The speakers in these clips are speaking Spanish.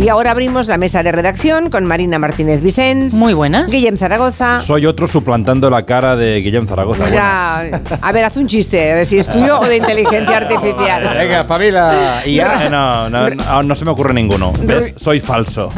Y ahora abrimos la mesa de redacción con Marina Martínez Vicens. Muy buenas. Guillem Zaragoza. Soy otro suplantando la cara de Guillem Zaragoza. Ya, a ver, haz un chiste, a ver si es tuyo o de inteligencia artificial. Venga, familia. Y ya. No, no, no, no se me ocurre ninguno. ¿Ves? Soy falso.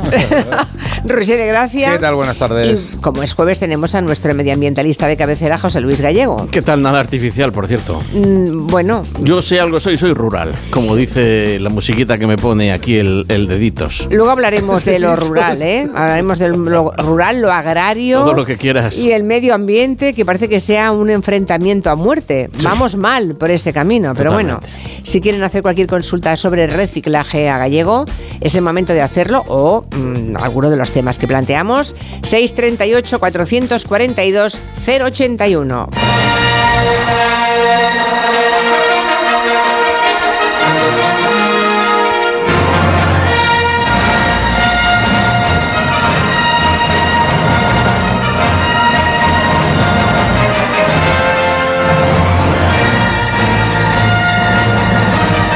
Roger de Gracia. ¿Qué tal? Buenas tardes. Y como es jueves, tenemos a nuestro medioambientalista de cabecera, José Luis Gallego. ¿Qué tal? Nada artificial, por cierto. Mm, bueno, Yo sé algo, soy, soy rural, como dice la musiquita que me pone aquí el, el deditos. Luego hablaremos de lo rural, ¿eh? Hablaremos de lo rural, lo agrario. Todo lo que quieras. Y el medio ambiente, que parece que sea un enfrentamiento a muerte. Vamos mal por ese camino, pero bueno, si quieren hacer cualquier consulta sobre reciclaje a gallego, es el momento de hacerlo o mm, alguno de los temas que planteamos. 638 442 081.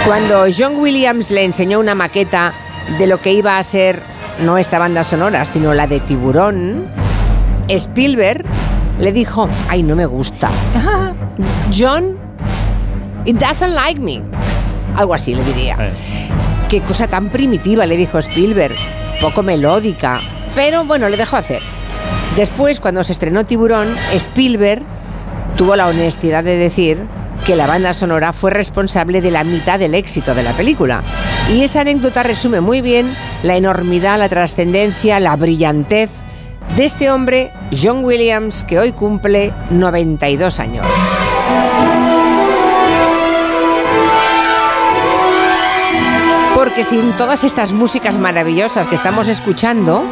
Cuando John Williams le enseñó una maqueta de lo que iba a ser no esta banda sonora, sino la de Tiburón, Spielberg le dijo, ay, no me gusta. John, it doesn't like me. Algo así le diría. Eh. Qué cosa tan primitiva, le dijo Spielberg, poco melódica, pero bueno, le dejó hacer. Después, cuando se estrenó Tiburón, Spielberg tuvo la honestidad de decir que la banda sonora fue responsable de la mitad del éxito de la película. Y esa anécdota resume muy bien la enormidad, la trascendencia, la brillantez de este hombre, John Williams, que hoy cumple 92 años. Porque sin todas estas músicas maravillosas que estamos escuchando,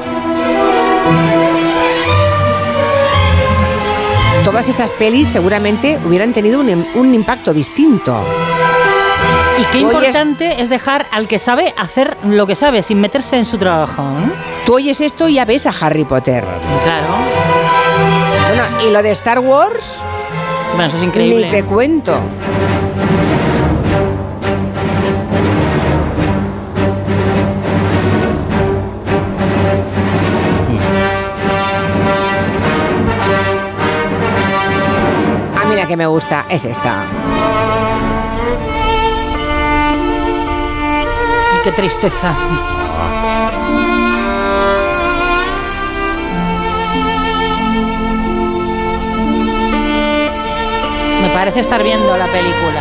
todas esas pelis seguramente hubieran tenido un, un impacto distinto. Y qué Oyes- importante es dejar al que sabe hacer lo que sabe sin meterse en su trabajo. ¿no? Tú oyes esto y ya ves a Harry Potter. Claro. Bueno, y lo de Star Wars, Bueno, eso es increíble. ni te cuento. Que me gusta es esta. Qué tristeza. Me parece estar viendo la película.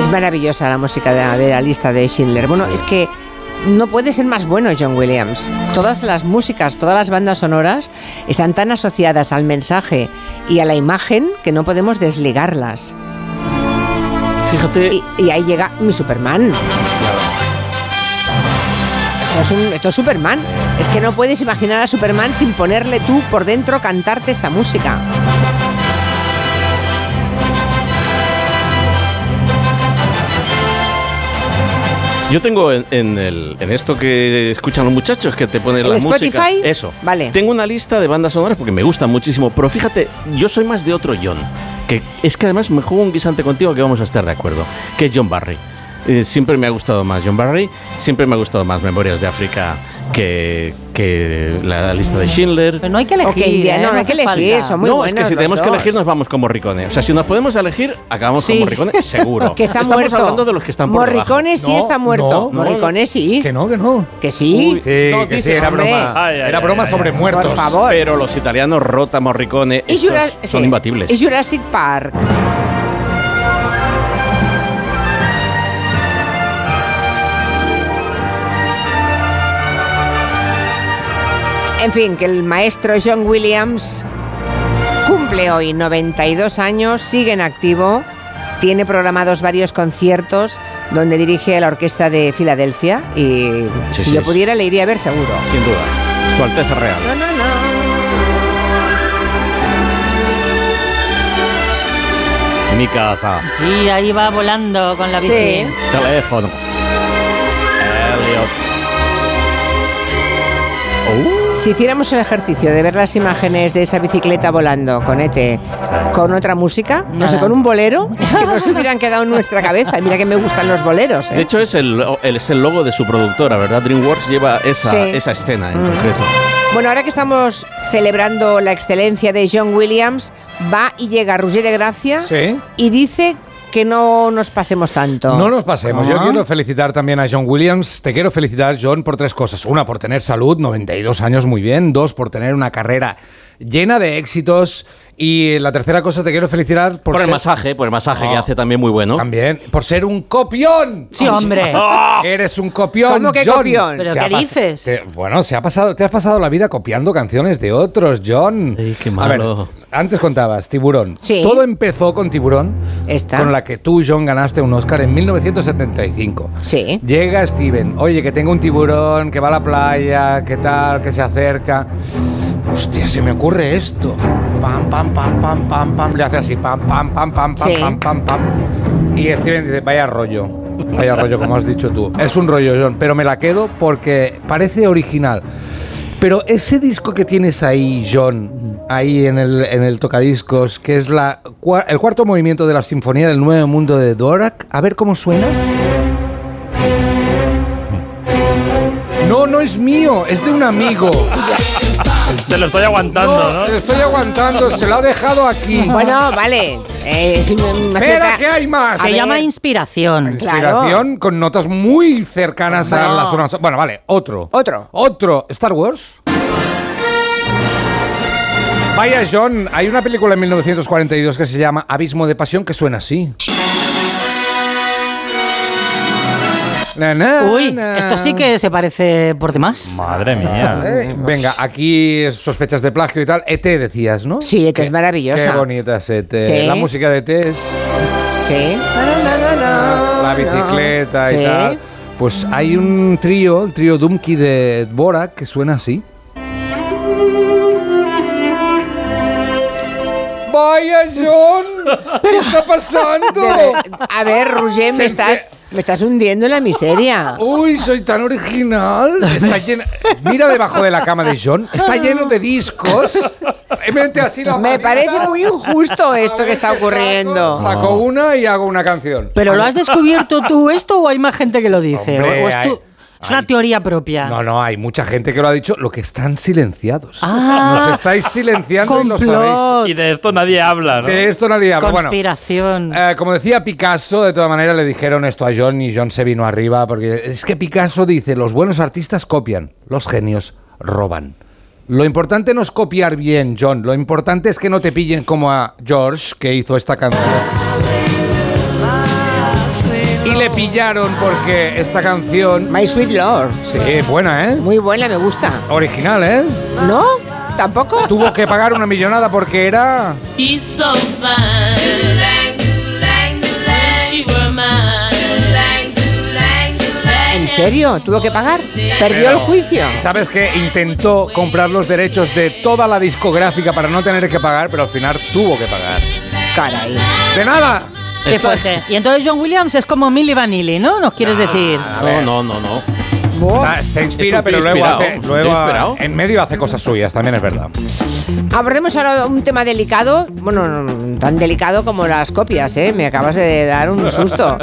Es maravillosa la música de, de la lista de Schindler. Bueno, es que no puede ser más bueno John Williams. Todas las músicas, todas las bandas sonoras están tan asociadas al mensaje y a la imagen que no podemos desligarlas. Fíjate, Y, y ahí llega mi Superman. Esto es, un- esto es Superman. Es que no puedes imaginar a Superman sin ponerle tú por dentro cantarte esta música. Yo tengo en, en el, en esto que escuchan los muchachos que te ponen ¿El la música. Spotify? Eso. Vale. Tengo una lista de bandas sonoras porque me gustan muchísimo, pero fíjate, yo soy más de otro John, que es que además me juego un guisante contigo que vamos a estar de acuerdo, que es John Barry. Eh, siempre me ha gustado más John Barry, siempre me ha gustado más Memorias de África que, que la lista de Schindler. Pero no hay que elegir. Ok, ya, ¿eh? no, no hay que elegir, son muy no, es que si tenemos que dos. elegir nos vamos con Morricone. O sea, si nos podemos elegir, acabamos Sí. con Morricone, seguro. Que está Estamos muerto. hablando de los que están por Morricone debajo. sí No, está muerto. Morricone sí. Que no, que no. Que sí. Uy, Sí, No, que dice, sí, era hombre. broma. Ay, ay, era broma ay, sobre ay. muertos. Por favor. Pero los italianos, Rota, Morricone, estos son sí. imbatibles. Y Jurassic Park. En fin, que el maestro John Williams cumple hoy 92 años, sigue en activo, tiene programados varios conciertos donde dirige a la orquesta de Filadelfia y Sí, si sí, yo es- pudiera le iría a ver seguro. Sin duda. Su Alteza Real. No, no, no. Mi casa. Sí, ahí va volando con la bici. Sí. Teléfono. Elliot. Si hiciéramos el ejercicio de ver las imágenes de esa bicicleta volando con ET, con otra música, no sé, con un bolero, es que no se hubieran quedado en nuestra cabeza. Y mira que me gustan los boleros. ¿eh? De hecho, es el, el- es el logo de su productora, ¿verdad? DreamWorks lleva esa, Sí. esa escena en Mm. concreto. Bueno, ahora que estamos celebrando la excelencia de John Williams, va y llega Roger de Gracia Sí. y dice que no nos pasemos tanto. No nos pasemos. Yo Ah. quiero felicitar también a John Williams. Te quiero felicitar, John, por tres cosas. Una, por tener salud, 92 años, muy bien. Dos, por tener una carrera llena de éxitos. Y la tercera cosa, te quiero felicitar por, Por, el ser- masaje, por el masaje que No. hace también muy bueno. También, por ser un copión. Sí, hombre. Eres un copión. ¿Cómo que John. copión? ¿Pero Se qué dices? te- bueno, se ha pasado, te has pasado la vida copiando canciones de otros, John. Ay, qué A ver, malo. antes contabas, Tiburón. Sí. Todo empezó con Tiburón, Esta. con la que tú, John, ganaste un Oscar en 1975. Sí. Llega Steven, oye, que tengo un tiburón, que va a la playa, que tal, que se acerca. Hostia, se me ocurre esto. Pam, pam, pam, pam, pam, pam. Le hace así, pam, pam, pam, pam, pam, Sí. pam, pam, pam. Y Steven dice, vaya rollo. Vaya rollo, como has dicho tú. Es un rollo, John, pero me la quedo porque parece original. Pero ese disco que tienes ahí, John, ahí en el, en el tocadiscos, que es la, el cuarto movimiento de la Sinfonía del Nuevo Mundo de Dorak, a ver cómo suena. No, no es mío, es de un amigo. Se lo estoy aguantando, No, ¿no? estoy aguantando, se lo ha dejado aquí. Bueno, vale. Eh, si Espera, que hay más. A Se ver. llama inspiración. Claro. Inspiración con notas muy cercanas a las sonoras. Bueno, vale, otro. Otro. Otro. Star Wars. Vaya, John, hay una película en 1942 que se llama Abismo de Pasión que suena así. Na, na, Uy, na. esto sí que se parece por demás. Madre mía. Eh, venga, aquí sospechas de plagio y tal. ET decías, ¿no? Sí, ET es maravillosa. Qué bonita es ET. Sí. La música de ET es Sí. la bicicleta y Sí. tal. Pues hay un trío, el trío Dumki de Borak, que suena así. Vaya, John, ¿qué está pasando? A ver, Roger, me estás, me estás hundiendo en la miseria. Uy, soy tan original. Está llena. Mira debajo de la cama de John. Está lleno de discos. Así la Me parece muy injusto A esto que está saco. ocurriendo. Saco una y hago una canción. ¿Pero lo has descubierto tú esto o hay más gente que lo dice? Hombre, ¿O es, hay- es una teoría propia? No, no, hay mucha gente que lo ha dicho, lo que están silenciados. Ah, Nos estáis silenciando y lo sabéis. Y de esto nadie habla, ¿no? De esto nadie habla. Bueno, conspiración. eh, como decía Picasso, de todas maneras le dijeron esto a John y John se vino arriba porque es que Picasso dice, los buenos artistas copian, los genios roban. Lo importante no es copiar bien, John, lo importante es que no te pillen como a George, que hizo esta canción. Y le pillaron porque esta canción... My Sweet Lord. Sí, buena, ¿eh? Muy buena, me gusta. Original, ¿eh? ¿No? ¿Tampoco? Tuvo que pagar una millonada porque era... He's so. ¿En serio? ¿Tuvo que pagar? ¿Perdió Pero, el juicio? ¿Sabes que Intentó comprar los derechos de toda la discográfica para no tener que pagar, pero al final tuvo que pagar. Caray. ¡De nada! Qué fuerte. Y entonces John Williams es como Milli Vanilli, ¿no? ¿Nos quieres decir? No, no, no, no. Se inspira, Es un pero tío luego, hace, luego inspirado. en medio hace cosas suyas, también es verdad. Abordemos ahora un tema delicado, bueno, no, tan delicado como las copias, ¿eh? Me acabas de dar un susto.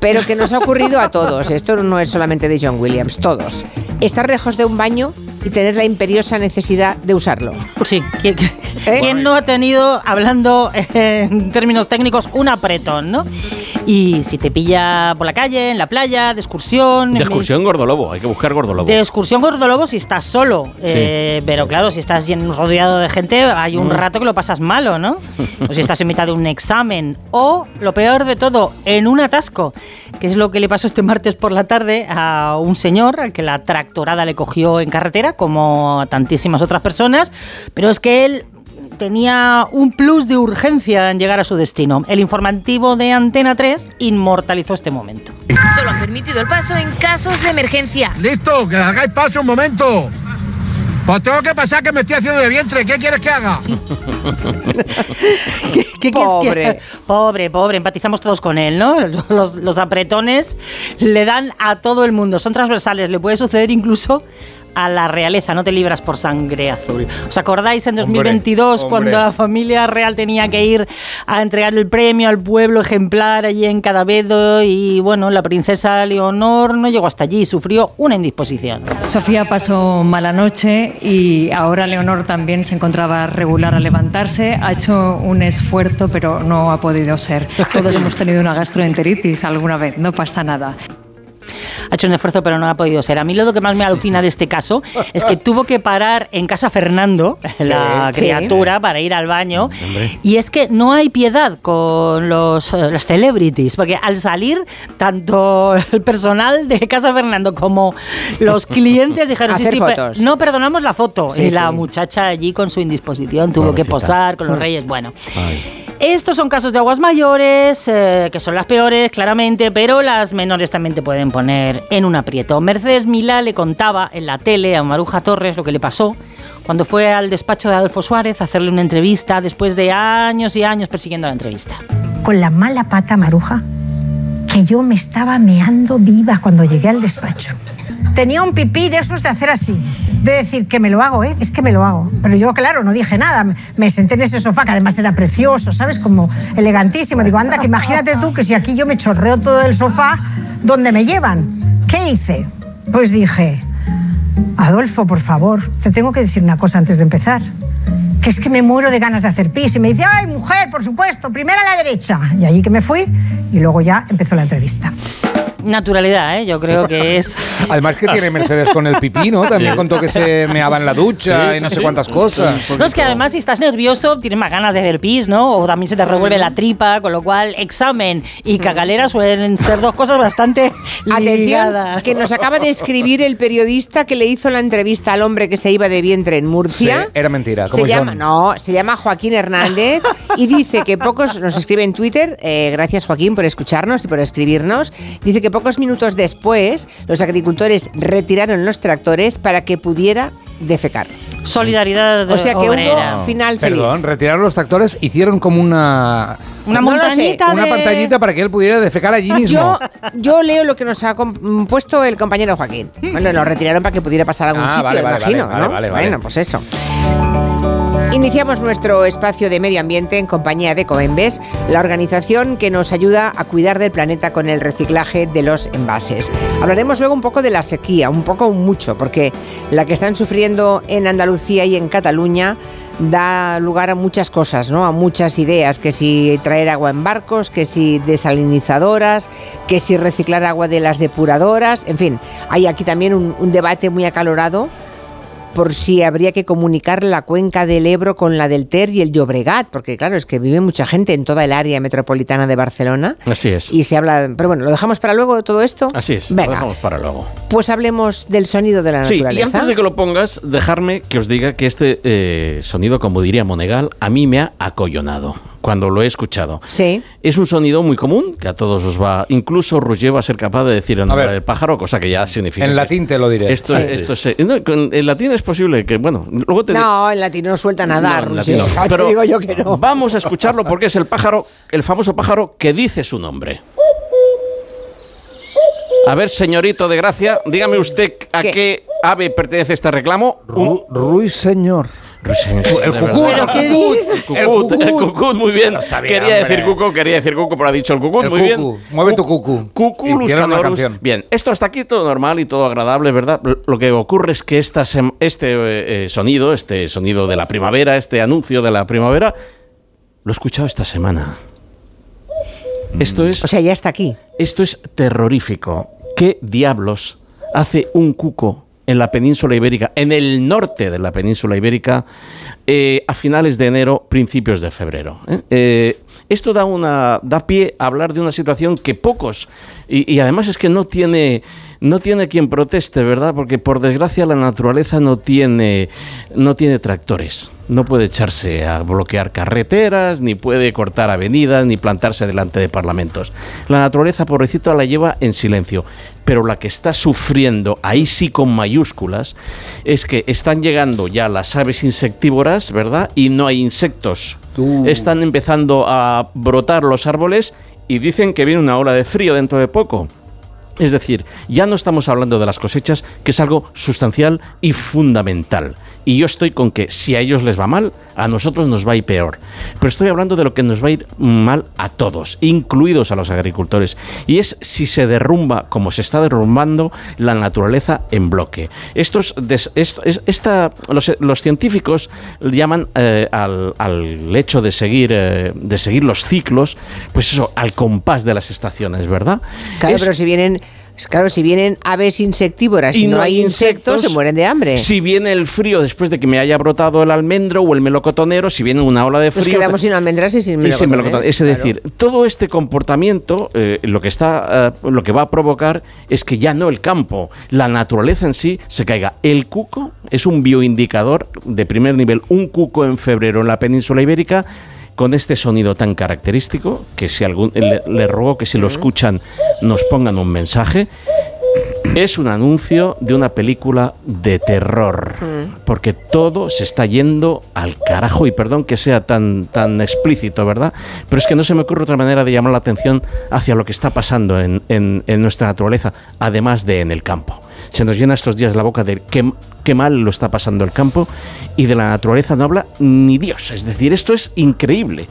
Pero que nos ha ocurrido a todos. Esto no es solamente de John Williams, todos. Estar lejos de un baño y tener la imperiosa necesidad de usarlo. Pues sí. ¿Quién, ¿Eh? quién no ha tenido, hablando en términos técnicos, un apretón, no? Y si te pilla por la calle, en la playa, de excursión... De excursión Gordolobo, hay que buscar Gordolobo. De excursión Gordolobo si estás solo. Eh, pero claro, si estás rodeado de gente, hay Mm. un rato que lo pasas malo, ¿no? o si estás en mitad de un examen. O, lo peor de todo, en un atasco. Que es lo que le pasó este martes por la tarde a un señor al que la tractorada le cogió en carretera, como a tantísimas otras personas. Pero es que él tenía un plus de urgencia en llegar a su destino. El informativo de Antena 3 inmortalizó este momento. Solo han permitido el paso en casos de emergencia. Listo, que hagáis paso un momento. Pues tengo que pasar que me estoy haciendo de vientre. ¿Qué quieres que haga? ¿Qué, qué quieres Pobre. que- Pobre, pobre, empatizamos todos con él, ¿no? Los, los apretones le dan a todo el mundo, son transversales, le puede suceder incluso a la realeza, no te libras por sangre azul. ¿Os acordáis en 2022 hombre. cuando la familia real tenía que ir a entregar el premio al pueblo ejemplar allí en Cadavedo y bueno, la princesa Leonor no llegó hasta allí, sufrió una indisposición. Sofía pasó mala noche y ahora Leonor también se encontraba regular al levantarse. Ha hecho un esfuerzo, pero no ha podido ser. Todos hemos tenido una gastroenteritis alguna vez, no pasa nada. Ha hecho un esfuerzo, pero no ha podido ser. A mí lo que más me alucina de este caso es que tuvo que parar en casa Fernando, la sí. criatura, para ir al baño. Y es que no hay piedad con los, eh, celebrities, porque al salir, tanto el personal de Casa Fernando como los clientes dijeron: Hacer sí, sí, pe- fotos. no perdonamos la foto. Sí, y la muchacha allí con su indisposición tuvo que posar con los reyes. Bueno. Estos son casos de aguas mayores, eh, que son las peores, claramente, pero las menores también te pueden poner en un aprieto. Mercedes Milá le contaba en la tele a Maruja Torres lo que le pasó cuando fue al despacho de Adolfo Suárez a hacerle una entrevista después de años y años persiguiendo la entrevista. con la mala pata maruja que yo me estaba meando viva cuando llegué al despacho. Tenía un pipí de esos de hacer así, de decir que me lo hago, ¿eh? es que me lo hago. Pero yo, claro, no dije nada. Me- senté en ese sofá, que además era precioso, ¿sabes? Como elegantísimo. Digo, anda, que imagínate tú que si aquí yo me chorreo todo el sofá, ¿dónde me llevan? ¿Qué hice? Pues dije, Adolfo, por favor, te tengo que decir una cosa antes de empezar. Que es que me muero de ganas de hacer pis. Y me dice, ay, mujer, por supuesto, primero a la derecha. Y allí que me fui y luego ya empezó la entrevista. Naturalidad, ¿eh? yo creo que es... Además que tiene Mercedes con el pipí, ¿no? También contó que se meaba en la ducha Sí, y no sí, sé sí. cuántas cosas. No, es que además si estás nervioso tienes más ganas de hacer pis, ¿no? O también se te revuelve la tripa, con lo cual examen y cagalera suelen ser dos cosas bastante Atención, ligadas. que nos acaba de escribir el periodista que le hizo la entrevista al hombre que se iba de vientre en Murcia. Sí, era mentira, como Se llama, no, se llama Joaquín Hernández y dice que pocos, nos escribe en Twitter, eh, gracias Joaquín por escucharnos y por escribirnos, dice que pocos minutos después los agricultores retiraron los tractores para que pudiera defecar. Solidaridad O sea que obrera. hubo final feliz. Perdón, retiraron los tractores, hicieron como una, Una No montañita una de- pantallita para que él pudiera defecar allí mismo. Yo, yo leo lo que nos ha puesto el compañero Joaquín. Bueno, lo retiraron para que pudiera pasar a algún Ah, sitio, vale, vale, imagino, vale, ¿no? vale, vale. Bueno, pues eso. Iniciamos nuestro espacio de medio ambiente en compañía de Coembes, la organización que nos ayuda a cuidar del planeta con el reciclaje de los envases. Hablaremos luego un poco de la sequía, un poco mucho, porque la que están sufriendo en Andalucía y en Cataluña da lugar a muchas cosas, ¿no? A muchas ideas, que si traer agua en barcos, que si desalinizadoras, que si reciclar agua de las depuradoras, en fin, hay aquí también un, un debate muy acalorado por si habría que comunicar la cuenca del Ebro con la del Ter y el Llobregat, porque claro, es que vive mucha gente en toda el área metropolitana de Barcelona. Así es. Y se habla, pero bueno, lo dejamos para luego todo esto. Así es. Lo Venga, dejamos para luego. pues hablemos del sonido de la Sí, y antes de que lo pongas, dejarme que os diga que este eh, sonido, como diría Monegal, a mí me ha acollonado cuando lo he escuchado. Sí. Es un sonido muy común que a todos os va. Incluso Roger va a ser capaz de decir el nombre ver. del pájaro, cosa que ya significa. En latín te lo diré. Esto, Sí. esto es- eh, no, con- en latín es posible que, bueno, luego te. No, en latino no suelta nada, No, en Roger. latín no. Pero digo yo que no. Vamos a escucharlo porque es el pájaro, el famoso pájaro que dice su nombre. A ver, señorito de gracia, dígame usted a ¿Qué? qué, ave pertenece este reclamo. Ru- Ruiseñor. El cucú, ¿Pero qué dice? El cucut, el cucut, muy bien. Sabía, quería hombre. decir cuco, quería decir cuco, pero ha dicho el cucut, El muy cucu. bien. Mueve tu cucu. Cucu, Luscanorus. canción. Bien, esto hasta aquí todo normal y todo agradable, ¿verdad? Lo que ocurre es que esta este eh, eh, sonido, este sonido de la primavera, este anuncio de la primavera, lo he escuchado esta semana. Esto es O sea, ya está aquí. esto es terrorífico. ¿Qué diablos hace un cuco en la península ibérica, en el norte de la península ibérica, eh, a finales de enero, principios de febrero? eh? Eh, esto da, una, da pie a hablar de una situación que pocos, y, y además es que no tiene, no tiene quien proteste, ¿verdad? Porque por desgracia la naturaleza no tiene, no tiene tractores. No puede echarse a bloquear carreteras, ni puede cortar avenidas, ni plantarse delante de parlamentos. La naturaleza, pobrecita, la lleva en silencio. Pero la que está sufriendo, ahí sí con mayúsculas, es que están llegando ya las aves insectívoras, ¿verdad? Y no hay insectos. Uh. Están empezando a brotar los árboles y dicen que viene una ola de frío dentro de poco. Es decir, ya no estamos hablando de las cosechas, que es algo sustancial y fundamental. Y yo estoy con que si a ellos les va mal, a nosotros nos va a ir peor. Pero estoy hablando de lo que nos va a ir mal a todos, incluidos a los agricultores. Y es si se derrumba, como se está derrumbando, la naturaleza en bloque. Estos, des- esto- es- esta, los, los científicos llaman eh, al, al hecho de seguir, eh, de seguir los ciclos, pues eso, al compás de las estaciones, ¿verdad? Claro, Es- pero si vienen, claro, si vienen aves insectívoras y, no, hay insectos, se mueren de hambre. Si viene el frío después de que me haya brotado el almendro o el melocotonero, si viene una ola de Nos frío. quedamos sin almendras y sin y sin melocotones, melocotón. Es claro. decir, todo este comportamiento eh, lo que está, eh, lo que va a provocar es que ya no el campo, la naturaleza en sí se caiga. El cuco es un bioindicador de primer nivel. Un cuco en febrero en la península ibérica con este sonido tan característico que si algún le, le ruego que si lo escuchan nos pongan un mensaje. Es un anuncio de una película de terror, porque todo se está yendo al carajo y perdón que sea tan tan explícito, ¿verdad? Pero es que no se me ocurre otra manera de llamar la atención hacia lo que está pasando en, en- en nuestra naturaleza, además de en el campo. Se nos llena estos días la boca de qué, mal lo está pasando el campo y de la naturaleza no habla ni Dios. Es decir, esto es increíble.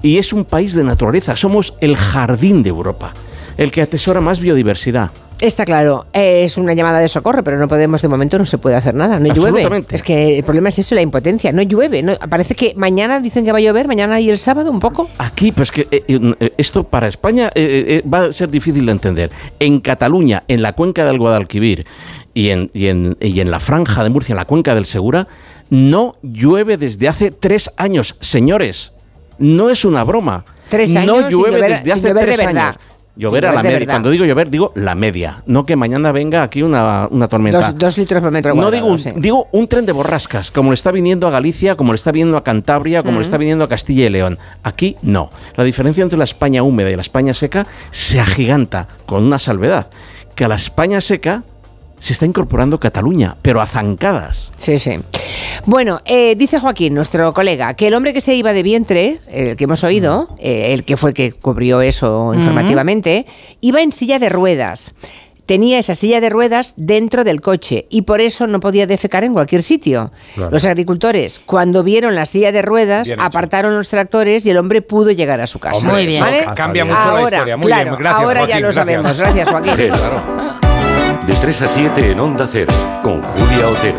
Y es un país de naturaleza, somos el jardín de Europa, el que atesora más biodiversidad. Está claro, eh, es una llamada de socorro, pero no podemos, de momento no se puede hacer nada, no llueve. Es que el problema es eso, la impotencia, no llueve. No, parece que mañana dicen que va a llover, mañana y el sábado un poco. Aquí, pues que eh, eh, esto para España eh, eh, va a ser difícil de entender. En Cataluña, en la cuenca del Guadalquivir y en, y, en, y en la franja de Murcia, en la cuenca del Segura, no llueve desde hace tres años. Señores, no es una broma. Tres No años sin llueve llover- desde sin hace llover de tres verdad. años. Llover a la media. verdad. Cuando digo llover, digo la media. No que mañana venga aquí una, una tormenta. Dos, dos litros por metro No cuadrado. digo un, sí. digo un tren de borrascas, como le está viniendo a Galicia, como le está viniendo a Cantabria, como le está viniendo a Castilla y León. Aquí no. La diferencia entre la España húmeda y la España seca se agiganta con una salvedad, que a la España seca se está incorporando Cataluña, pero a zancadas. Sí, sí. Bueno, eh, dice Joaquín, nuestro colega, que el hombre que se iba de vientre, el que hemos oído, eh, el que fue el que cubrió eso informativamente, iba en silla de ruedas. Tenía esa silla de ruedas dentro del coche y por eso no podía defecar en cualquier sitio. Claro. Los agricultores, cuando vieron la silla de ruedas, Bien hecho. apartaron los tractores y el hombre pudo llegar a su casa. Muy bien. ¿Vale? Cambia mucho ahora, la historia. Muy claro, bien, gracias, ahora ya lo gracias. sabemos. Gracias, Joaquín. Claro. De 3 a 7 en Onda Cero, con Julia Otero.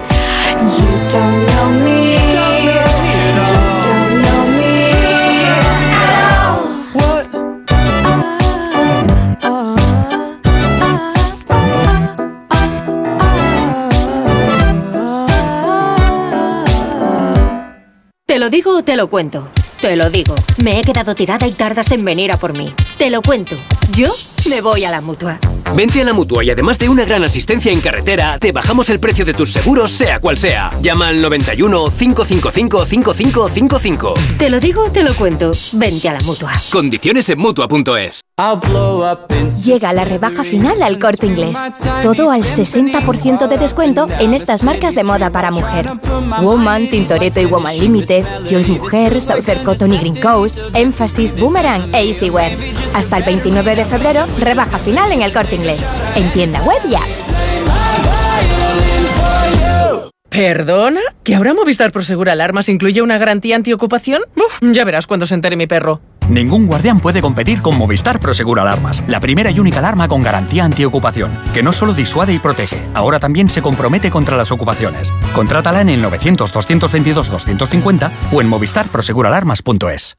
¿Te lo digo o te lo cuento? Te lo digo. Me he quedado tirada y tardas en venir a por mí. Te lo cuento. Yo me voy a la mutua. Vente a la mutua y además de una gran asistencia en carretera, te bajamos el precio de tus seguros, sea cual sea. Llama al 91 555 5555. Te lo digo te lo cuento. Vente a la mutua. Condiciones en mutua.es. Llega la rebaja final al corte inglés. Todo al 60% de descuento en estas marcas de moda para mujer. Woman, Tintoretto y Woman Limited, Joyce Mujer, Southern Cotton y Green Coast, Emphasis, Boomerang e Easywear. Hasta el 29 de febrero, rebaja final en el corte inglés. En tienda web y app. ¿Perdona? ¿Que ahora Movistar Prosegur Alarmas incluye una garantía antiocupación? Uf, ya verás cuando se entere mi perro. Ningún guardián puede competir con Movistar Prosegur Alarmas, la primera y única alarma con garantía antiocupación, que no solo disuade y protege, ahora también se compromete contra las ocupaciones. Contrátala en el 900-222-250 o en movistarproseguralarmas.es.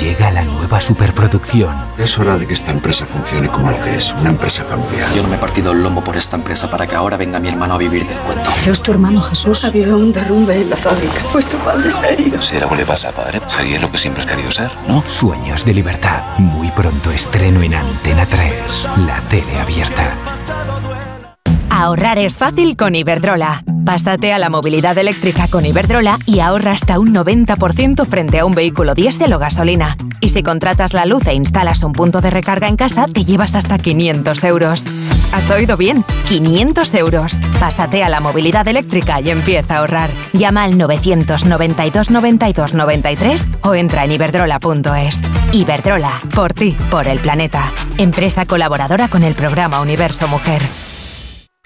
Llega la nueva superproducción. Es hora de que esta empresa funcione como lo que es, una empresa familiar. Yo no me he partido el lomo por esta empresa para que ahora venga mi hermano a vivir del cuento. Es tu hermano Jesús. Ha habido un derrumbe en la fábrica. Pues tu padre está herido. Si algo le pasa a padre, sería lo que siempre has querido ser, ¿no? Sueños de libertad. Muy pronto estreno en Antena 3, la tele abierta. Ahorrar es fácil con Iberdrola. Pásate a la movilidad eléctrica con Iberdrola y ahorra hasta un 90% frente a un vehículo diésel o gasolina. Y si contratas la luz e instalas un punto de recarga en casa, te llevas hasta 500 euros. Has oído bien, 500 euros. Pásate a la movilidad eléctrica y empieza a ahorrar. Llama al 992 92 93 o entra en iberdrola.es. Iberdrola, por ti, por el planeta. Empresa colaboradora con el programa Universo Mujer.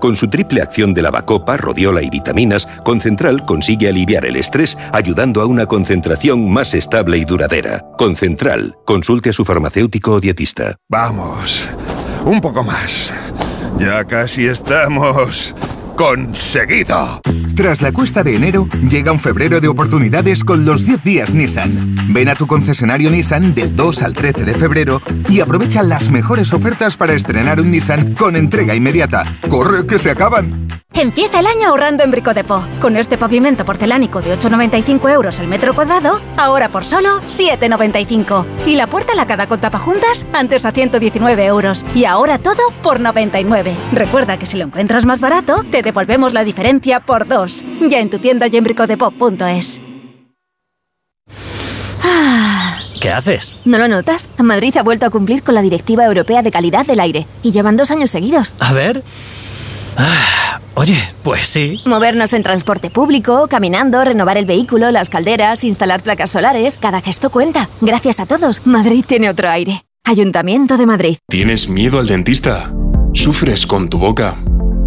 Con su triple acción de lavacopa, rodiola y vitaminas, Concentral consigue aliviar el estrés ayudando a una concentración más estable y duradera. Concentral. Consulte a su farmacéutico o dietista. Vamos, un poco más. Ya casi estamos conseguido. Tras la cuesta de enero, llega un febrero de oportunidades con los 10 días Nissan. Ven a tu concesionario Nissan del 2 al 13 de febrero y aprovecha las mejores ofertas para estrenar un Nissan con entrega inmediata. ¡Corre, que se acaban! Empieza el año ahorrando en Bricodepo. Con este pavimento porcelánico de 8,95 euros el metro cuadrado, ahora por solo 7,95. Y la puerta lacada con tapajuntas, antes a 119 euros. Y ahora todo por 99. Recuerda que si lo encuentras más barato, te devolvemos la diferencia por dos. Ya en tu tienda y en bricodepo.es. ¿Qué haces? ¿No lo notas? Madrid ha vuelto a cumplir con la Directiva Europea de Calidad del Aire. Y llevan dos años seguidos. A ver. Ah, oye, pues sí. Movernos en transporte público, caminando, renovar el vehículo, las calderas, instalar placas solares, cada gesto cuenta. Gracias a todos, Madrid tiene otro aire. Ayuntamiento de Madrid. ¿Tienes miedo al dentista? ¿Sufres con tu boca?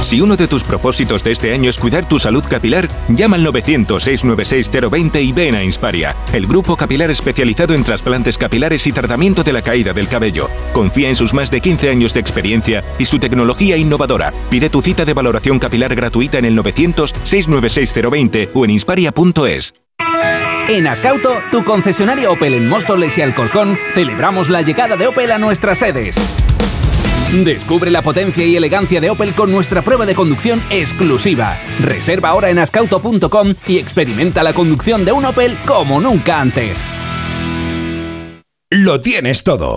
Si uno de tus propósitos de este año es cuidar tu salud capilar, llama al 900-696-020 y ven a Insparia, el grupo capilar especializado en trasplantes capilares y tratamiento de la caída del cabello. Confía en sus más de 15 años de experiencia y su tecnología innovadora. Pide tu cita de valoración capilar gratuita en el 900-696-020 o en insparia.es. En Ascauto, tu concesionario Opel en Móstoles y Alcorcón, celebramos la llegada de Opel a nuestras sedes. Descubre la potencia y elegancia de Opel con nuestra prueba de conducción exclusiva. Reserva ahora en ascauto.com y experimenta la conducción de un Opel como nunca antes. Lo tienes todo.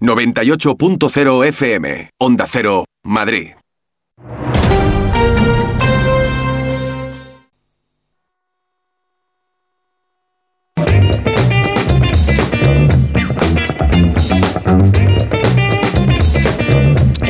98.0 FM, Onda Cero, Madrid.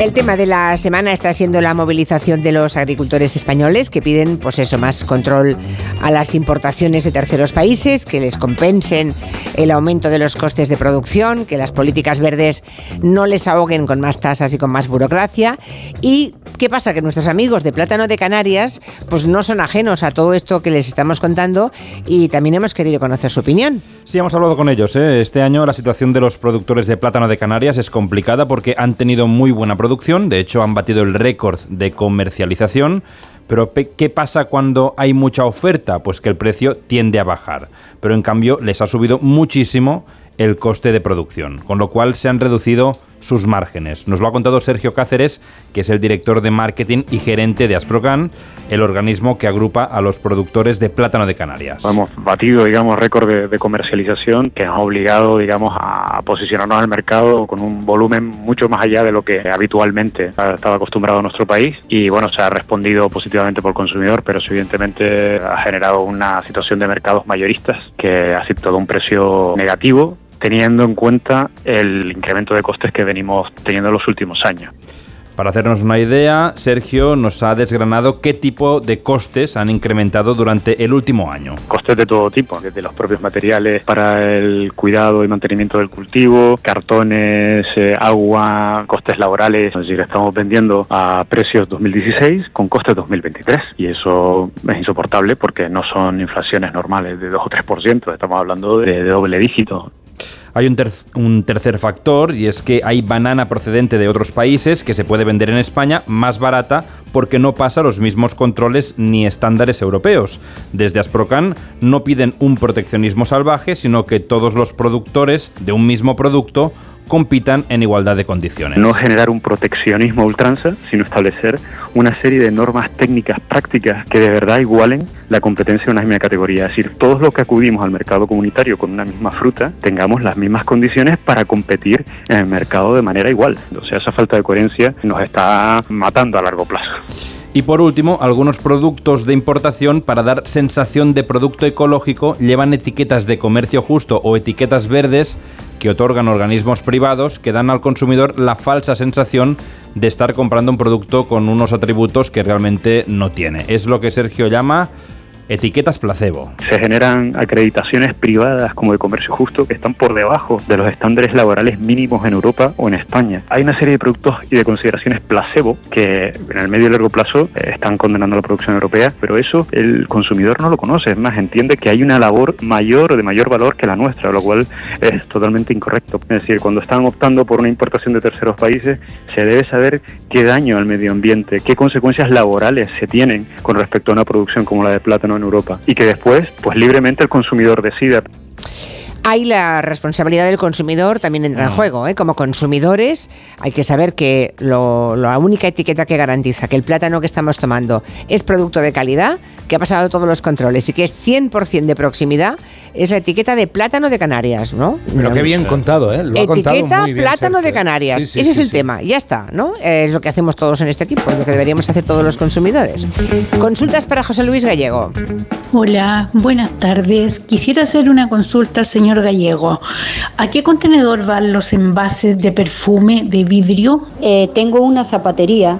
El tema de la semana está siendo la movilización de los agricultores españoles que piden, pues eso, más control a las importaciones de terceros países, que les compensen el aumento de los costes de producción, que las políticas verdes no les ahoguen con más tasas y con más burocracia y ¿Qué pasa? Que nuestros amigos de Plátano de Canarias pues no son ajenos a todo esto que les estamos contando y también hemos querido conocer su opinión. Sí, hemos hablado con ellos. ¿eh? Este año la situación de los productores de plátano de Canarias es complicada porque han tenido muy buena producción, de hecho han batido el récord de comercialización. Pero ¿qué pasa cuando hay mucha oferta? Pues que el precio tiende a bajar. Pero en cambio les ha subido muchísimo el coste de producción, con lo cual se han reducido sus márgenes. Nos lo ha contado Sergio Cáceres, que es el director de marketing y gerente de Asprocan, el organismo que agrupa a los productores de plátano de Canarias. Hemos batido, digamos, récord de, comercialización que nos ha obligado, digamos, a posicionarnos al mercado con un volumen mucho más allá de lo que habitualmente estaba acostumbrado a nuestro país y, bueno, se ha respondido positivamente por el consumidor, pero evidentemente ha generado una situación de mercados mayoristas que ha todo un precio negativo teniendo en cuenta el incremento de costes que venimos teniendo en los últimos años. Para hacernos una idea, Sergio nos ha desgranado qué tipo de costes han incrementado durante el último año. Costes de todo tipo, desde los propios materiales para el cuidado y mantenimiento del cultivo, cartones, eh, agua, costes laborales. Es decir, estamos vendiendo a precios 2016 con costes 2023 y eso es insoportable porque no son inflaciones normales de 2 o 3%, estamos hablando de doble dígito. Hay un, tercer factor y es que hay banana procedente de otros países que se puede vender en España más barata porque no pasa los mismos controles ni estándares europeos. Desde Asprocan no piden un proteccionismo salvaje, sino que todos los productores de un mismo producto compitan en igualdad de condiciones. No generar un proteccionismo ultranza, sino establecer una serie de normas técnicas prácticas que de verdad igualen la competencia de una misma categoría. Es decir, todos los que acudimos al mercado comunitario con una misma fruta tengamos las mismas condiciones para competir en el mercado de manera igual. O sea, esa falta de coherencia nos está matando a largo plazo. Y por último, algunos productos de importación para dar sensación de producto ecológico llevan etiquetas de comercio justo o etiquetas verdes que otorgan organismos privados que dan al consumidor la falsa sensación de estar comprando un producto con unos atributos que realmente no tiene. Es lo que Sergio llama etiquetas placebo. Se generan acreditaciones privadas como de comercio justo que están por debajo de los estándares laborales mínimos en Europa o en España. Hay una serie de productos y de consideraciones placebo que en el medio y largo plazo eh, están condenando la producción europea, pero eso el consumidor no lo conoce, es más, entiende que hay una labor mayor o de mayor valor que la nuestra, lo cual es totalmente incorrecto. Es decir, cuando están optando por una importación de terceros países, se debe saber qué daño al medio ambiente, qué consecuencias laborales se tienen con respecto a una producción como la de plátano Europa y que después, pues libremente el consumidor decida. Hay la responsabilidad del consumidor también entra en mm. juego. ¿eh? Como consumidores hay que saber que la única etiqueta que garantiza que el plátano que estamos tomando es producto de calidad que ha pasado todos los controles y que es 100% de proximidad, es la etiqueta de plátano de Canarias, ¿no? Pero qué bien contado, ¿eh? Lo etiqueta plátano de Canarias. Ese es el tema, ya está, ¿no? Es lo que hacemos todos en este equipo, es lo que deberíamos hacer todos los consumidores. Consultas para José Luis Gallego. Hola, buenas tardes. Quisiera hacer una consulta al señor Gallego. ¿A qué contenedor van los envases de perfume de vidrio? Eh, tengo una zapatería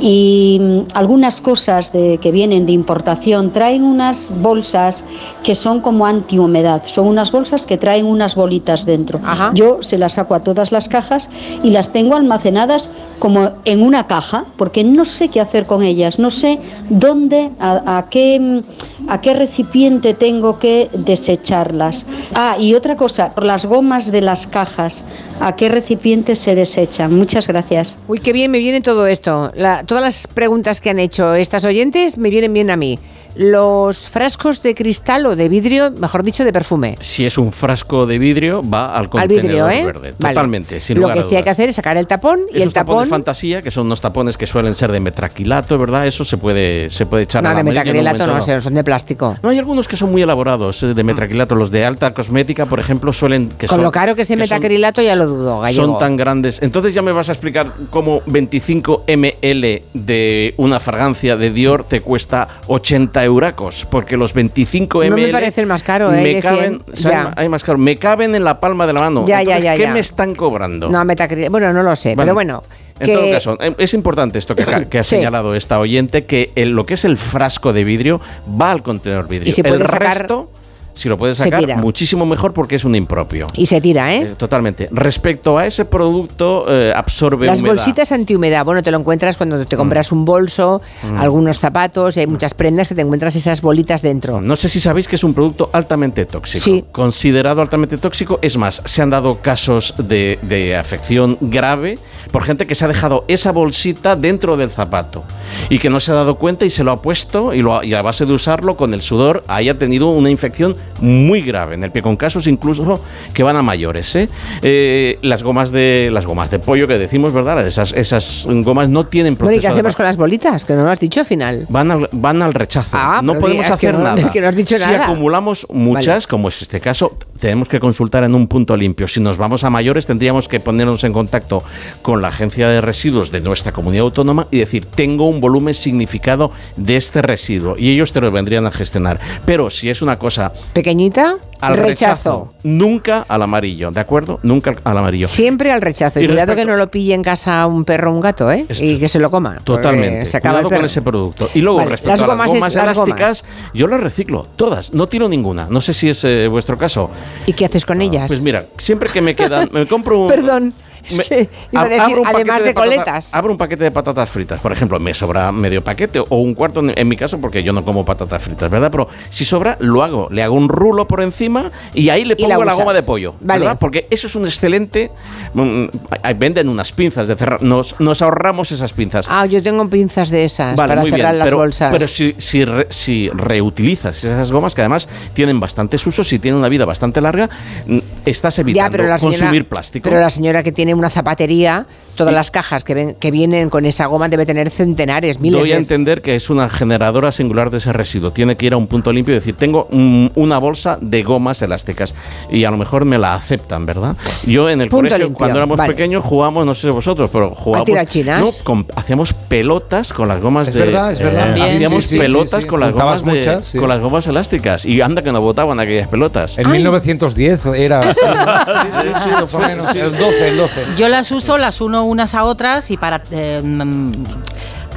y mm, algunas cosas de, que vienen de importación traen unas bolsas que son como antihumedad, son unas bolsas que traen unas bolitas dentro. Yo se las saco a todas las cajas y las tengo almacenadas como en una caja porque no sé qué hacer con ellas, no sé dónde, a, qué, mm, a qué recipiente tengo que desecharlas. Ah, y otra cosa, por las gomas de las cajas, ¿a qué recipiente se desechan? Muchas gracias. Uy, qué bien me viene todo esto. todas las preguntas que han hecho estas oyentes me vienen bien a mí los frascos de cristal o de vidrio, mejor dicho, de perfume. Si es un frasco de vidrio, va al contenedor vidrio, ¿eh? verde. Totalmente, sin Lo que sí hay que hacer es sacar el tapón y el tapón. de fantasía, que son unos tapones que suelen ser de metraquilato, ¿verdad? Eso se puede, se puede echar no, a la de metraquilato no, son de plástico. No, hay algunos que son muy elaborados eh, de metraquilato. Los de alta cosmética, por ejemplo, suelen. Que Con lo caro que es metacrilato, ya lo dudo, gallego. Son tan grandes. Entonces ya me vas a explicar cómo 25 ml de una fragancia de Dior te cuesta 80 euracos porque los 25 ml. No me parece el más caro, ¿eh? Me caben, hay más caro, me caben en la palma de la mano. Ya, ya, ya. ¿Qué me están cobrando? No, Bueno, no lo sé, pero bueno. En todo caso, em, es importante esto que, ha señalado esta oyente, que lo que es el frasco de vidrio va al contenedor vidrio. ¿Y si el resto Si lo puedes sacar, muchísimo mejor porque es un impropio. Y se tira, ¿eh? Eh, totalmente. Respecto a ese producto, eh, absorbe Las humedad. bolsitas antihumedad, bueno, te lo encuentras cuando te compras un bolso, Mm. algunos zapatos, y hay muchas prendas que te encuentras esas bolitas dentro. No sé si sabéis que es un producto altamente tóxico. Sí. Considerado altamente tóxico. Es más, se han dado casos de, de afección grave por gente que se ha dejado esa bolsita dentro del zapato y que no se ha dado cuenta y se lo ha puesto y, lo ha- y a base de usarlo con el sudor haya tenido una infección muy grave en el pie, con casos incluso que van a mayores. ¿eh? Eh, las gomas de las gomas de pollo que decimos, ¿verdad? Esas, esas gomas no tienen Bueno, ¿y qué proceso hacemos con las bolitas? Que no lo has dicho al final. Van al, van al rechazo. Ah, no podemos hacer no- nada. que no has dicho si nada. acumulamos muchas, como es este caso, tenemos que consultar en un punto limpio. Si nos vamos a mayores, tendríamos que ponernos en contacto con la agencia de residuos de nuestra comunidad autónoma y decir, tengo un volumen significado de este residuo. Y ellos te lo vendrían a gestionar. Pero si es una cosa Pequeñita, al rechazo. rechazo, nunca al amarillo, ¿de acuerdo? Nunca al amarillo. Siempre al rechazo. Y, Y cuidado respecto- que no lo pille en casa un perro o un gato, ¿eh? y que se lo coma. Totalmente. Se acaba Cuidado con ese producto. Y luego, Vale, respecto las a gomas es- gomas las gomas. elásticas, yo las reciclo, todas. No tiro ninguna. No sé si es eh, vuestro caso. ¿Y qué haces con ellas? Pues mira, siempre que me quedan, me compro un. Perdón. Es me- que iba a decir, además de, coletas. abro un paquete de patatas fritas, por ejemplo, me sobra medio paquete o un cuarto en, mi caso, porque yo no como patatas fritas, ¿verdad? Pero si sobra, lo hago. Le hago un rulo por encima y ahí le la pongo la, goma de pollo. Vale. ¿verdad? Porque eso es un excelente. mm, ahí venden unas pinzas de cerrar. Nos, nos ahorramos esas pinzas. Ah, yo tengo pinzas de esas Vale, para cerrar bien, las pero, bolsas. Pero si, si, re- si reutilizas esas gomas, que además tienen bastantes usos y tienen una vida bastante larga, mm, estás evitando ya, pero la señora, consumir plástico. Pero la señora que tiene una zapatería, todas las cajas que, ven- que vienen con esa goma debe tener centenares, miles Doy a de... entender que es una generadora singular de ese residuo. Tiene que ir a un punto limpio y decir, tengo mm, una bolsa de gomas elásticas. Y a lo mejor me la aceptan, ¿verdad? Yo en el Punto colegio, limpio, cuando éramos vale. pequeños, jugábamos, no sé vosotros, pero jugábamos... No, con- hacíamos pelotas con las gomas Es de... verdad, es verdad. Eh, hacíamos Sí, sí, sí, pelotas sí. con las Juntabas gomas de- muchas, con las gomas elásticas. Y anda que no botaban aquellas pelotas. En 1910 era. El 12, el 12. Yo las uso, las uno unas a otras y para eh, mm,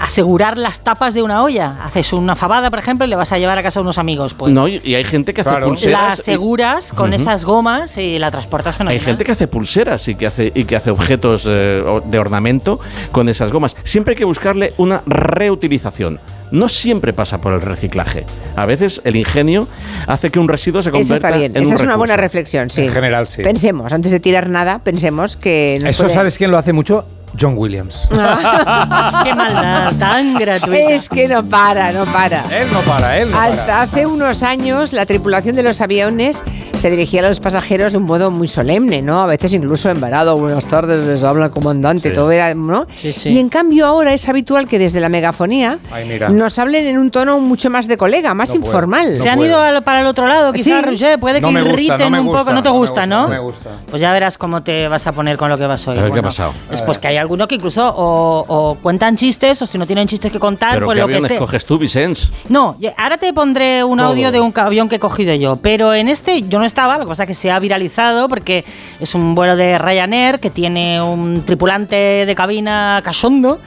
asegurar las tapas de una olla. Haces una fabada, por ejemplo, y le vas a llevar a casa a unos amigos. Pues no, y, y hay gente que hace Claro. la pulseras. y- aseguras con Ujú. esas gomas y la transportas Hay fenomenal. gente que hace pulseras y que hace, y que hace objetos eh, de ornamento con esas gomas. Siempre hay que buscarle una reutilización. No siempre pasa por el reciclaje. A veces el ingenio hace que un residuo se Eso convierta está bien, en esa un es una buena reflexión, sí. En general, sí. Pensemos, antes de tirar nada, pensemos que... nos Eso puede- sabes quién lo hace mucho? John Williams. Qué maldad tan gratuita. Es que no para, no para. Él no para, él no Hasta para. hace unos años la tripulación de los aviones se dirigía a los pasajeros de un modo muy solemne, ¿no? A veces incluso embarado. Buenas tardes, les habla el comandante, todo era, ¿no? Sí, sí. Y en cambio ahora es habitual que desde la megafonía Ay, nos hablen en un tono mucho más de colega, más No puedo. informal. Se han ido al- para el otro lado, quizás, Sí. Roger. Puede que gusta, irriten un poco. gusta, No te no me gusta, gusta, ¿no? no me gusta. Pues ya verás cómo te vas a poner con lo que vas hoy. A ver, ¿qué ha pasado? Es pues que hay algunos que incluso o, o cuentan chistes o si no tienen chistes que contar, Pero pues ¿qué lo que sea. tú, Vicens? No, ahora te pondré un Todo. audio de un avión que he cogido yo, pero en este yo no estaba, lo que pasa es que se ha viralizado porque es un vuelo de Ryanair que tiene un tripulante de cabina cachondo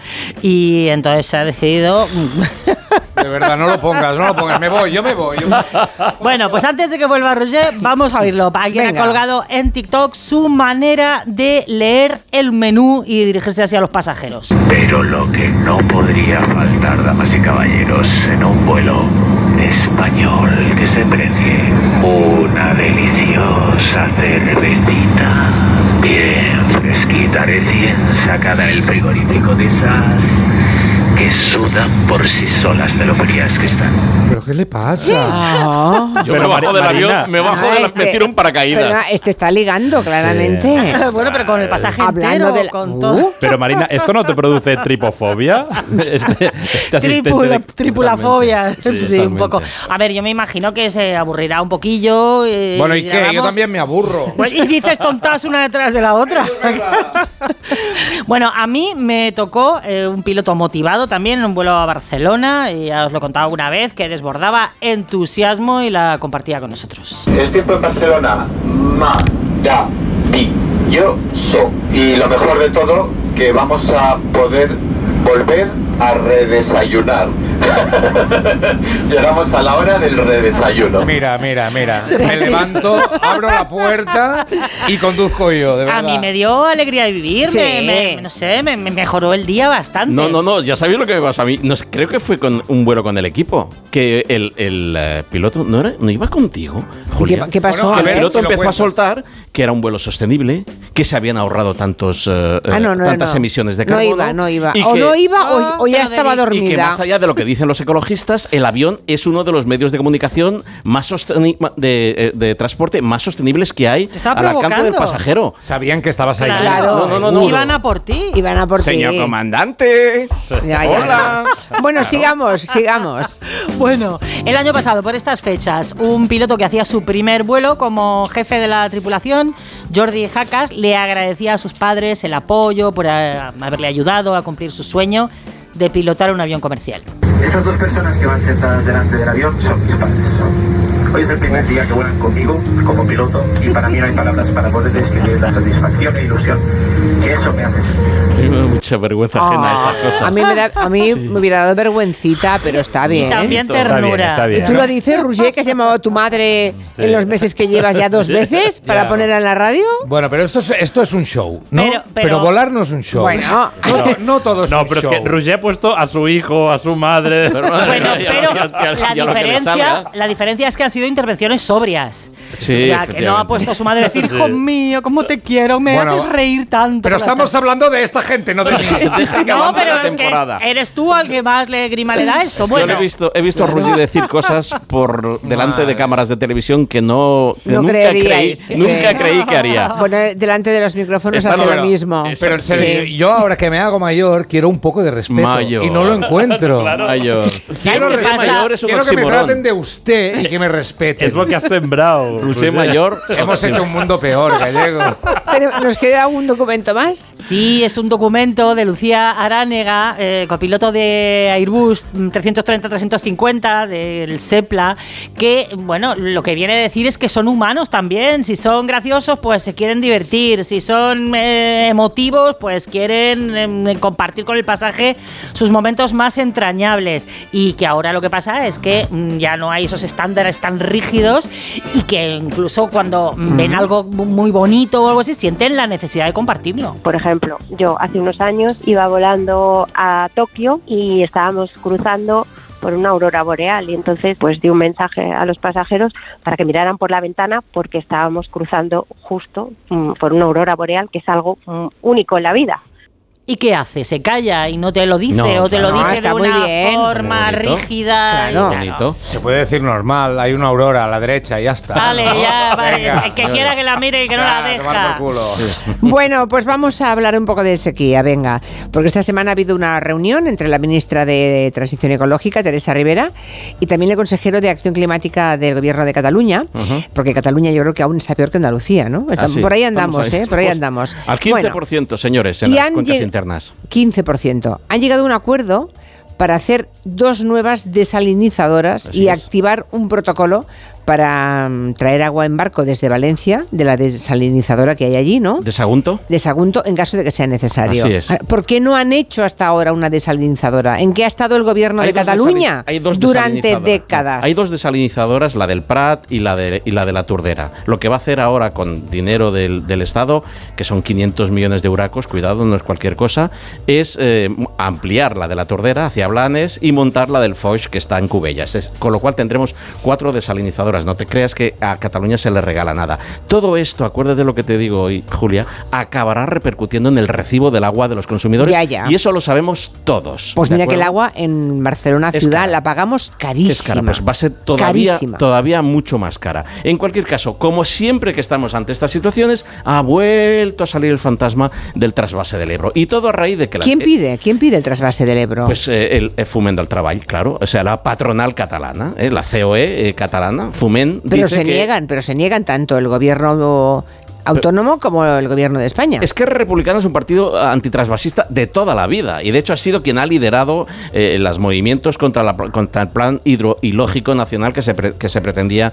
y entonces se ha decidido... De verdad, no lo pongas, no lo pongas. Me voy, yo me voy. yo me- Bueno, pues antes de que vuelva Roger, vamos a oírlo. Alguien Venga. ha colgado en TikTok su manera de leer el menú y dirigirse hacia los pasajeros. Pero lo que no podría faltar, damas y caballeros, en un vuelo español que se precie una deliciosa cervecita, bien fresquita, recién sacada del frigorífico de esas que sudan por sí solas de lo frías que están. ¿Pero qué le pasa? Ah. Yo me Pero, bajo del avión, me bajo Ah, de la, este- me tiro un paracaídas. Perdona, este está ligando claramente. bueno, pero con el pasaje Hablando entero, del- con Uh. todo. Pero Marina, ¿esto no te produce tripofobia? Este, este Tripula- de- tripulafobia, sí, un poco. A ver, yo me imagino que se aburrirá un poquillo. eh, Bueno, ¿y qué? Yo también me aburro. Pues, y dices tontas una detrás de la otra. bueno, a mí me tocó eh, un piloto motivado también en un vuelo a Barcelona, y ya os lo he contado alguna vez, que desbordaba entusiasmo y la compartía con nosotros. El tiempo en Barcelona, maravilloso. Y lo mejor de todo, que vamos a poder volver a redesayunar. Llegamos a la hora del redesayuno. Mira, mira, mira. Me levanto, abro la puerta y conduzco yo, de verdad. A mí me dio alegría de vivir, Sí. me, me- no sé, me, me mejoró el día bastante. No, no, no, ya sabéis lo que me pasó a mí. No sé, creo que fue con un vuelo con el equipo. Que el, el, eh, piloto no, era, no iba contigo. Julia? qué pasó? Que A el ver, piloto si lo empezó a cuentas. soltar que era un vuelo sostenible, que se habían ahorrado tantos, eh, Ah, no, no, tantas no. emisiones de No carbono. iba, no iba. y O que- no iba o, o ya estaba Y que dormida. más allá de lo que dicen los ecologistas, el avión es uno de los medios de comunicación más de, eh, de transporte más sostenibles que hay estaba al alcance del pasajero. Sabían que estabas ahí. Claro. No, no, no, no. Iban a por ti. Iban a por Señor ti. comandante. Ya, ya. Hola. Bueno, sigamos, sigamos. Bueno, el año pasado, por estas fechas, un piloto que hacía su primer vuelo como jefe de la tripulación, Jordi Jacas, le agradecía a sus padres el apoyo por haberle ayudado a cumplir su sueño de pilotar un avión comercial. Estas dos personas que van sentadas delante del avión son mis padres. Hoy es el primer día que vuelan conmigo como piloto y para mí no hay palabras para poder describir la satisfacción e ilusión eso me hace sentir. A mí me da mucha vergüenza ajena a estas cosas. Ah, A mí, me, da- a mí me hubiera dado vergüencita, pero está bien. También Está bien, ternura. está bien. ¿Y tú lo dices, Roger, que has llamado a tu madre Sí. en los meses que llevas ya dos veces para Ya. ponerla en la radio? Bueno, pero esto es, esto es un show, ¿no? Pero- Pero, pero- volar no es un show. Bueno. no, no todo es No, un pero show. es que Roger ha puesto a su hijo, a su madre. Bueno, Ya, pero ya, ya, la, ya diferencia, la diferencia es que han sido intervenciones sobrias. Sí, o sea, que no ha puesto a su madre a decir, Sí. hijo mío, ¿cómo te quiero? Me Bueno, haces reír tanto. Pero estamos hablando de esta gente, no de mí. Deja que No, pero es temporada. que eres tú al que más le grima le da esto. Es yo Bueno, le he visto, he visto a Rudy decir cosas por delante de cámaras de televisión que no, que No nunca, creí, sí. nunca creí que haría. Bueno, delante de los micrófonos Está hace bueno. lo mismo. Pero en serio, Sí. yo ahora que me hago mayor quiero un poco de respeto Mayor. y no lo encuentro. Mayor. Quiero, qué respeto. pasa? Mayor es un Quiero que me traten de usted y que me respeten. Es lo que has sembrado. Roger mayor. Hemos hecho un mundo peor, gallego. ¿Nos queda un documento más? Sí, es un documento de Lucía Aránega, eh, copiloto de Airbus 330-350 del SEPLA, que, bueno, lo que viene a decir es que son humanos también. Si son graciosos, pues se quieren divertir. Si son eh, emotivos, pues quieren em, compartir con el pasaje sus momentos más entrañables. Y que ahora lo que pasa es que mm, ya no hay esos estándares tan rígidos y que incluso cuando mm, ven algo muy bonito o algo así, sienten la necesidad de compartirlo. Por ejemplo, yo hace unos años iba volando a Tokio y estábamos cruzando por una aurora boreal y entonces pues di un mensaje a los pasajeros para que miraran por la ventana porque estábamos cruzando justo mm, por una aurora boreal que es algo mm, único en la vida. ¿Y qué hace? ¿Se calla y no te lo dice? No, ¿O te lo claro. dice No, está de muy una bien. forma rígida? Claro. Bonito. Se puede decir normal, hay una aurora a la derecha y ya está. Vale, ya, vale. Venga. el que quiera que la mire y que no la Ah, deja. por culo. Bueno, pues vamos a hablar un poco de sequía, venga, porque esta semana ha habido una reunión entre la ministra de Transición Ecológica, Teresa Rivera, y también el consejero de Acción Climática del Gobierno de Cataluña, porque Cataluña yo creo que aún está peor que Andalucía, ¿no? Está- Ah, sí. Por ahí andamos, ahí. ¿eh? Por ahí andamos. Al 15%, Bueno, señores, en y las han cuentas internas. 15%. Han llegado a un acuerdo para hacer dos nuevas desalinizadoras Así y es. activar un protocolo para mm, traer agua en barco desde Valencia, de la desalinizadora que hay allí, ¿no? ¿De Sagunto? de Sagunto en caso de que sea necesario. Así es. ¿Por qué no han hecho hasta ahora una desalinizadora? ¿En qué ha estado el gobierno de Cataluña desalin- hay dos durante décadas? Hay dos desalinizadoras, la del Prat y la de, y la de la Turdera. Lo que va a hacer ahora con dinero del, del Estado, que son 500 millones de euracos, cuidado, no es cualquier cosa, es eh, ampliar la de la Turdera hacia Blanes y montar la del Foix, que está en Cubellas. Es- con lo cual tendremos cuatro desalinizadoras. No te creas que a Cataluña se le regala nada. Todo esto, acuérdate de lo que te digo hoy, Julia, acabará repercutiendo en el recibo del agua de los consumidores. Ya, ya. Y eso lo sabemos todos. Pues ¿de mira que el agua en Barcelona Es ciudad cara. la pagamos carísima. Es cara, pues va a ser todavía, Carísima. todavía mucho más cara. En cualquier caso, como siempre que estamos ante estas situaciones, ha vuelto a salir el fantasma del trasvase del Ebro. Y todo a raíz de que la- ¿Quién eh, pide? ¿Quién pide el trasvase del Ebro? Pues eh, el, el Foment del Treball, claro. O sea, la patronal catalana, eh, la COE eh, catalana, Foment. pero dice se que- niegan, pero se niegan tanto el gobierno autónomo como el gobierno de España. Es que Republicano es un partido antitrasvasista de toda la vida y de hecho ha sido quien ha liderado eh, los movimientos contra, la, contra el plan hidrológico nacional que se, que se pretendía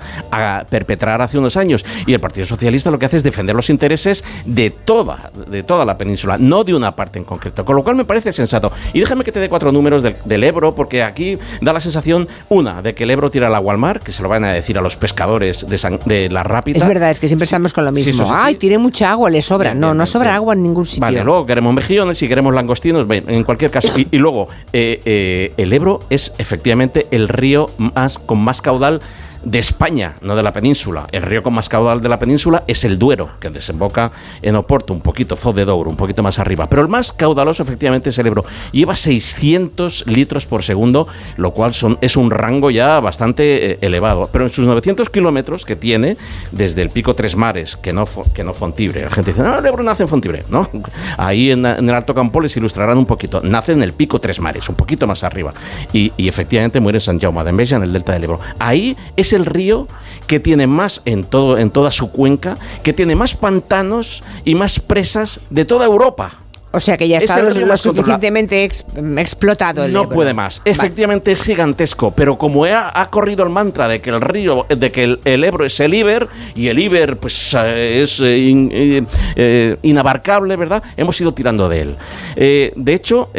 perpetrar hace unos años. Y el Partido Socialista lo que hace es defender los intereses de toda, de toda la península, no de una parte en concreto. Con lo cual me parece sensato. Y déjame que te dé cuatro números del, Ebro, porque aquí da la sensación, una, de que el Ebro tira el agua al mar, que se lo van a decir a los pescadores de, de la rápida. Es verdad, es que siempre estamos con lo mismo. Ay, tiene mucha agua, le sobra. no, no sobra agua en ningún sitio. Vale, luego queremos mejillones y queremos langostinos, en cualquier caso. Y, luego, eh, eh, el Ebro es efectivamente el río más, con más caudal de España, no de la península. El río con más caudal de la península es el Duero, que desemboca en Oporto, un poquito Fo de Douro, un poquito más arriba. Pero el más caudaloso efectivamente es el Ebro. Lleva 600 litros por segundo, lo cual son, es un rango ya bastante eh, elevado. Pero en sus 900 kilómetros que tiene, desde el pico Tres Mares, que no, que no Fontibre, la gente dice, no, el Ebro nace en Fontibre, ¿no? Ahí en, el Alto Campo les ilustrarán un poquito. Nace en el pico Tres Mares, un poquito más arriba. Y, efectivamente muere en San Jaume de Enveja, en el delta del Ebro. Ahí es el río que tiene más en, todo, en toda su cuenca, que tiene más pantanos y más presas de toda Europa. O sea que ya está lo, suficientemente explotado el No puede más. Efectivamente es gigantesco, pero como ha, corrido el mantra de que el río, de que el, Ebro es el Iber y el Iber pues eh, es eh, eh, inabarcable, ¿verdad? Hemos ido tirando de él. de hecho,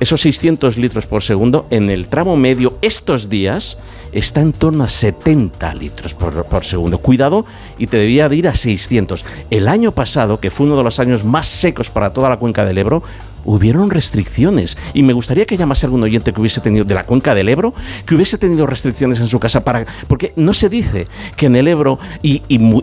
esos 600 litros por segundo en el tramo medio estos días está en torno a 70 litros por, segundo. Cuidado y te debía de ir a 600. El año pasado, que fue uno de los años más secos para toda la cuenca del Ebro, hubieron restricciones. Y me gustaría que llamase algún oyente que hubiese tenido de la cuenca del Ebro, que hubiese tenido restricciones en su casa para. Porque no se dice que en el Ebro y,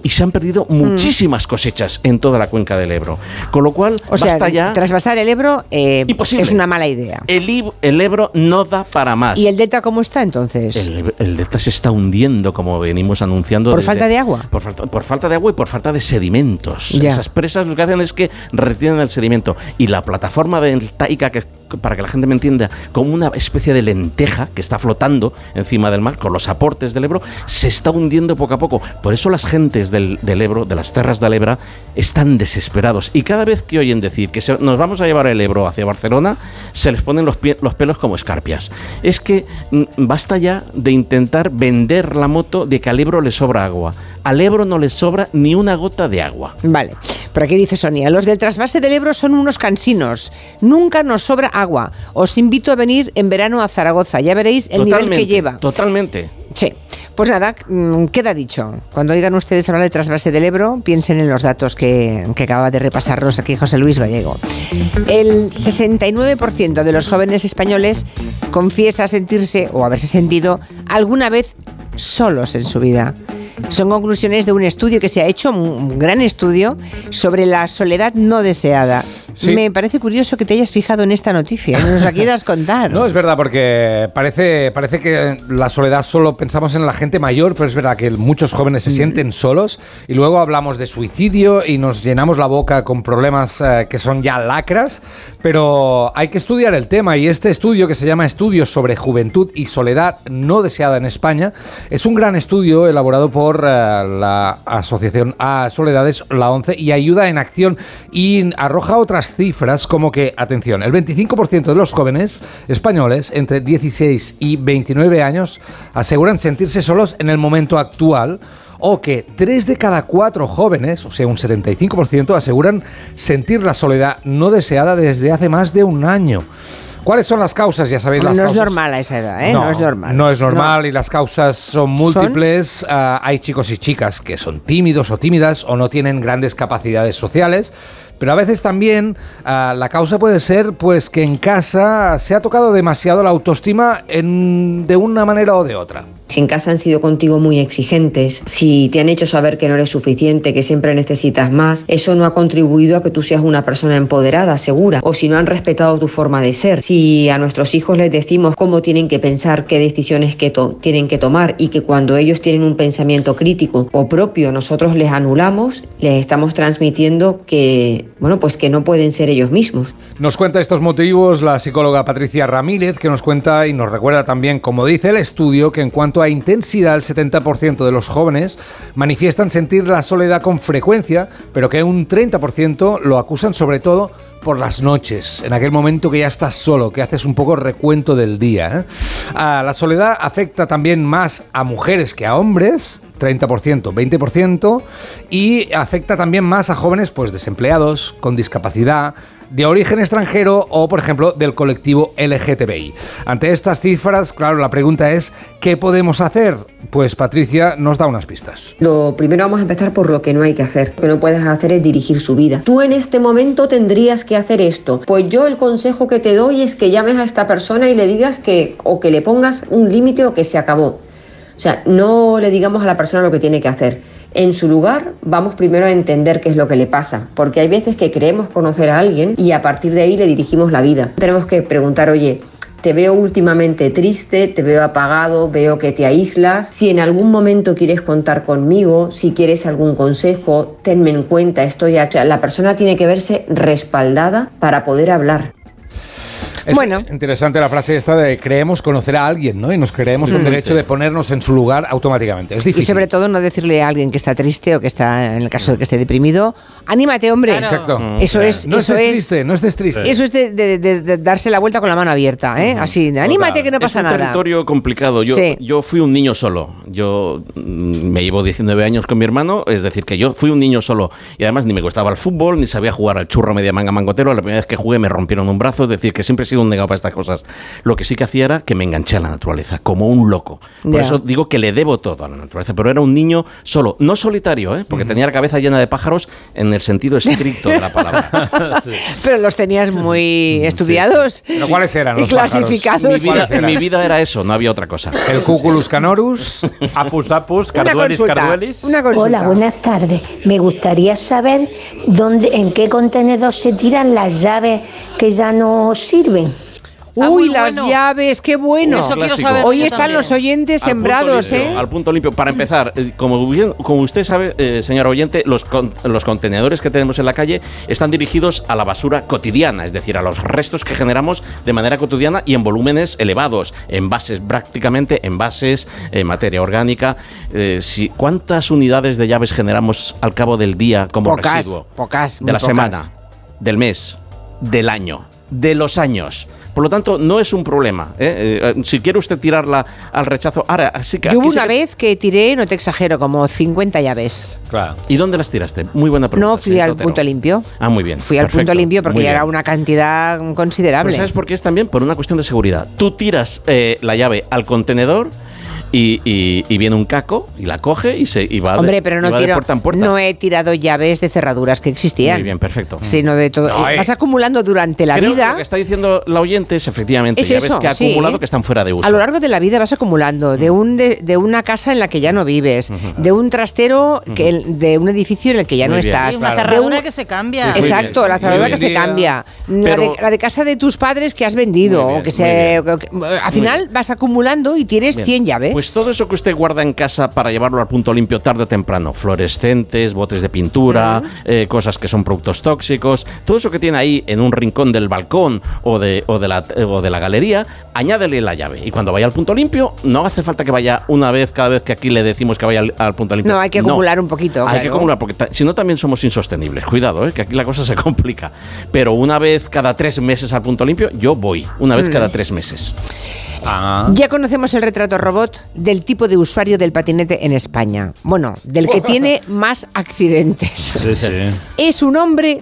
se han perdido mm. muchísimas cosechas en toda la cuenca del Ebro. Con lo cual, o basta sea, ya. Trasvasar el Ebro eh, es una mala idea. El, el, Ebro no da para más. ¿Y el Delta cómo está entonces? El, Delta se está hundiendo, como venimos anunciando. ¿Por falta de agua? Por, por, falta de agua y por falta de sedimentos. Esas presas lo que hacen es que retienen el sedimento. Y la plataforma del Taika, que para que la gente me entienda, como una especie de lenteja que está flotando encima del mar con los aportes del Ebro, se está hundiendo poco a poco. Por eso las gentes del, Ebro, de las terras del Ebro, están desesperados. Y cada vez que oyen decir que nos vamos a llevar el Ebro hacia Barcelona, se les ponen los, los pelos como escarpias. Es que mm, basta ya de intentar vender la moto de que al Ebro le sobra agua. Al Ebro no le sobra ni una gota de agua. Vale. Por aquí dice Sonia, los del trasvase del Ebro son unos cansinos. Nunca nos sobra agua. Os invito a venir en verano a Zaragoza. Ya veréis el nivel que lleva. Totalmente. Sí. Pues nada, mm, queda dicho. Cuando oigan ustedes hablar de trasvase del Ebro, piensen en los datos que, que acaba de repasarnos aquí José Luis Gallego. El 69% de los jóvenes españoles confiesa sentirse o haberse sentido alguna vez solos en su vida. Son conclusiones de un estudio que se ha hecho, un gran estudio, sobre la soledad no deseada. Me parece curioso que te hayas fijado en esta noticia, nos la quieras contar. no, es verdad, porque parece, parece que la soledad solo pensamos en la gente mayor, pero es verdad que muchos jóvenes se mm. sienten solos y luego hablamos de suicidio y nos llenamos la boca con problemas eh, que son ya lacras, pero hay que estudiar el tema y este estudio que se llama Estudios sobre Juventud y Soledad no deseada en España es un gran estudio elaborado por por eh, la Asociación A Soledades, la 11, y Ayuda en Acción, y arroja otras cifras como que, atención, el 25% de los jóvenes españoles entre 16 y 29 años aseguran sentirse solos en el momento actual o que 3 de cada 4 jóvenes, o sea, un 75%, aseguran sentir la soledad no deseada desde hace más de un año. ¿Cuáles son las causas? Ya sabéis las no causas. Es normal a esa edad, ¿eh? No, es normal. No es normal y las causas son múltiples. Ah, hay chicos y chicas que son tímidos o tímidas o no tienen grandes capacidades sociales. Pero a veces también ah, la causa puede ser pues que en casa se ha tocado demasiado la autoestima de una manera o de otra. Si en casa han sido contigo muy exigentes, si te han hecho saber que no eres suficiente, que siempre necesitas más, eso no ha contribuido a que tú seas una persona empoderada, segura, o si no han respetado tu forma de ser, si a nuestros hijos les decimos cómo tienen que pensar, qué decisiones tienen que tomar y que cuando ellos tienen un pensamiento crítico o propio nosotros les anulamos, les estamos transmitiendo que, bueno, pues que no pueden ser ellos mismos. Nos cuenta estos motivos la psicóloga Patricia Ramírez, que nos cuenta y nos recuerda también, como dice el estudio, que en cuanto a intensidad, el 70% de los jóvenes manifiestan sentir la soledad con frecuencia, pero que un 30% lo acusan sobre todo por las noches, en aquel momento que ya estás solo, que haces un poco recuento del día. ¿eh? Ah, la soledad afecta también más a mujeres que a hombres, 30%, 20%, y afecta también más a jóvenes pues desempleados, con discapacidad, de origen extranjero o, por ejemplo, del colectivo LGTBI. Ante estas cifras, claro, la pregunta es, ¿qué podemos hacer? Pues Patricia nos da unas pistas. Lo primero vamos a empezar por lo que no hay que hacer. Lo que no puedes hacer es dirigir su vida. Tú en este momento tendrías que hacer esto. Pues yo el consejo que te doy es que llames a esta persona y le digas que o que le pongas un límite o que se acabó. O sea, no le digamos a la persona lo que tiene que hacer. En su lugar, vamos primero a entender qué es lo que le pasa, porque hay veces que creemos conocer a alguien y a partir de ahí le dirigimos la vida. Tenemos que preguntar, oye, te veo últimamente triste, te veo apagado, veo que te aíslas. Si en algún momento quieres contar conmigo, si quieres algún consejo, tenme en cuenta, estoy aquí. La persona tiene que verse respaldada para poder hablar. Es bueno. interesante la frase esta de creemos conocer a alguien, ¿no? Y nos creemos con Mm. derecho de ponernos en su lugar automáticamente. Es difícil. Y sobre todo no decirle a alguien que está triste o que está, en el caso de que esté deprimido, anímate, hombre. Exacto. Eso es, No eso estés es, triste, no estés triste. Eso es de, de- de- de darse la vuelta con la mano abierta, ¿eh? Así, anímate que no pasa es un nada. territorio complicado. Yo, Sí. yo fui un niño solo. Yo mm, me llevo 19 años con mi hermano, es decir, que yo fui un niño solo. Y además ni me gustaba el fútbol, ni sabía jugar al churro media manga mangotero. La primera vez que jugué me rompieron un brazo, es decir, que siempre he sido un negado para estas cosas. Lo que sí que hacía era que me enganché a la naturaleza, como un loco. Por Ya. eso digo que le debo todo a la naturaleza. Pero era un niño solo, no solitario, ¿eh? porque tenía la cabeza llena de pájaros en el sentido estricto de la palabra. Pero los tenías muy estudiados. ¿Pero cuáles eran Y los clasificados. mi, vida, mi vida era eso, no había otra cosa. El Cuculus canorus. Apus apus, Una carduelis carduelis. una consulta. Hola, buenas tardes. Me gustaría saber dónde, en qué contenedor se tiran las llaves que ya no sirven. Uy, las llaves, qué bueno. Eso quiero saber Hoy están también. los oyentes Al sembrados, limpio, ¿eh? Al punto limpio. Para empezar, eh, como, bien- como usted sabe, eh, señor oyente, los, con- los contenedores que tenemos en la calle están dirigidos a la basura cotidiana, es decir, a los restos que generamos de manera cotidiana y en volúmenes elevados, envases prácticamente, envases, eh, materia orgánica. Eh, si, ¿Cuántas unidades de llaves generamos al cabo del día como Pocas, residuo? pocas, De la pocas. semana, del mes, del año, de los años. Por lo tanto, no es un problema. ¿eh? Eh, si quiere usted tirarla al rechazo, ahora sí que Yo hubo una vez que tiré, no te exagero, como 50 llaves. Claro. ¿Y dónde las tiraste? Muy buena pregunta. No fui al punto limpio. Ah, muy bien. Fui al punto limpio porque ya era una cantidad considerable. Pues ¿Sabes por qué es también? Por una cuestión de seguridad. Tú tiras eh, la llave al contenedor y, y- y viene un caco y la coge y, se, y va, de- Hombre, pero y no va de tiro, puerta en puerta. no he tirado llaves de cerraduras que existían. Muy bien, perfecto. Sino de todo. No, eh. Vas acumulando durante la Creo que vida. Lo que está diciendo la oyente es efectivamente Es llaves eso, que ha sí. acumulado que están fuera de uso. A lo largo de la vida vas acumulando de un de, de una casa en la que ya no vives, de un trastero que el- de un edificio en el que ya Muy no bien. estás, Y una de cerradura un- que se cambia. Sí, sí. Exacto, bien. la cerradura que se cambia, la, Pero- de, la de casa de tus padres que has vendido, bien, o que se, que- al final vas acumulando y tienes Bien. 100 llaves. Pues todo eso que usted guarda en casa para llevarlo al punto limpio tarde o temprano, fluorescentes, botes de pintura, eh, cosas que son productos tóxicos, todo eso que tiene ahí en un rincón del balcón o de, o de, la, o de la galería, añádele la llave. Y cuando vaya al punto limpio, no hace falta que vaya una vez cada vez que aquí le decimos que vaya al, al punto limpio. no, hay que acumular un poquito. Hay que acumular, porque si no también somos insostenibles. Cuidado, eh, que aquí la cosa se complica. Pero una vez cada tres meses al punto limpio, yo voy. Una vez Mm. cada tres meses. Ya conocemos el retrato robot del tipo de usuario del patinete en España. Bueno, del que tiene más accidentes. Sí, sí. Es un hombre.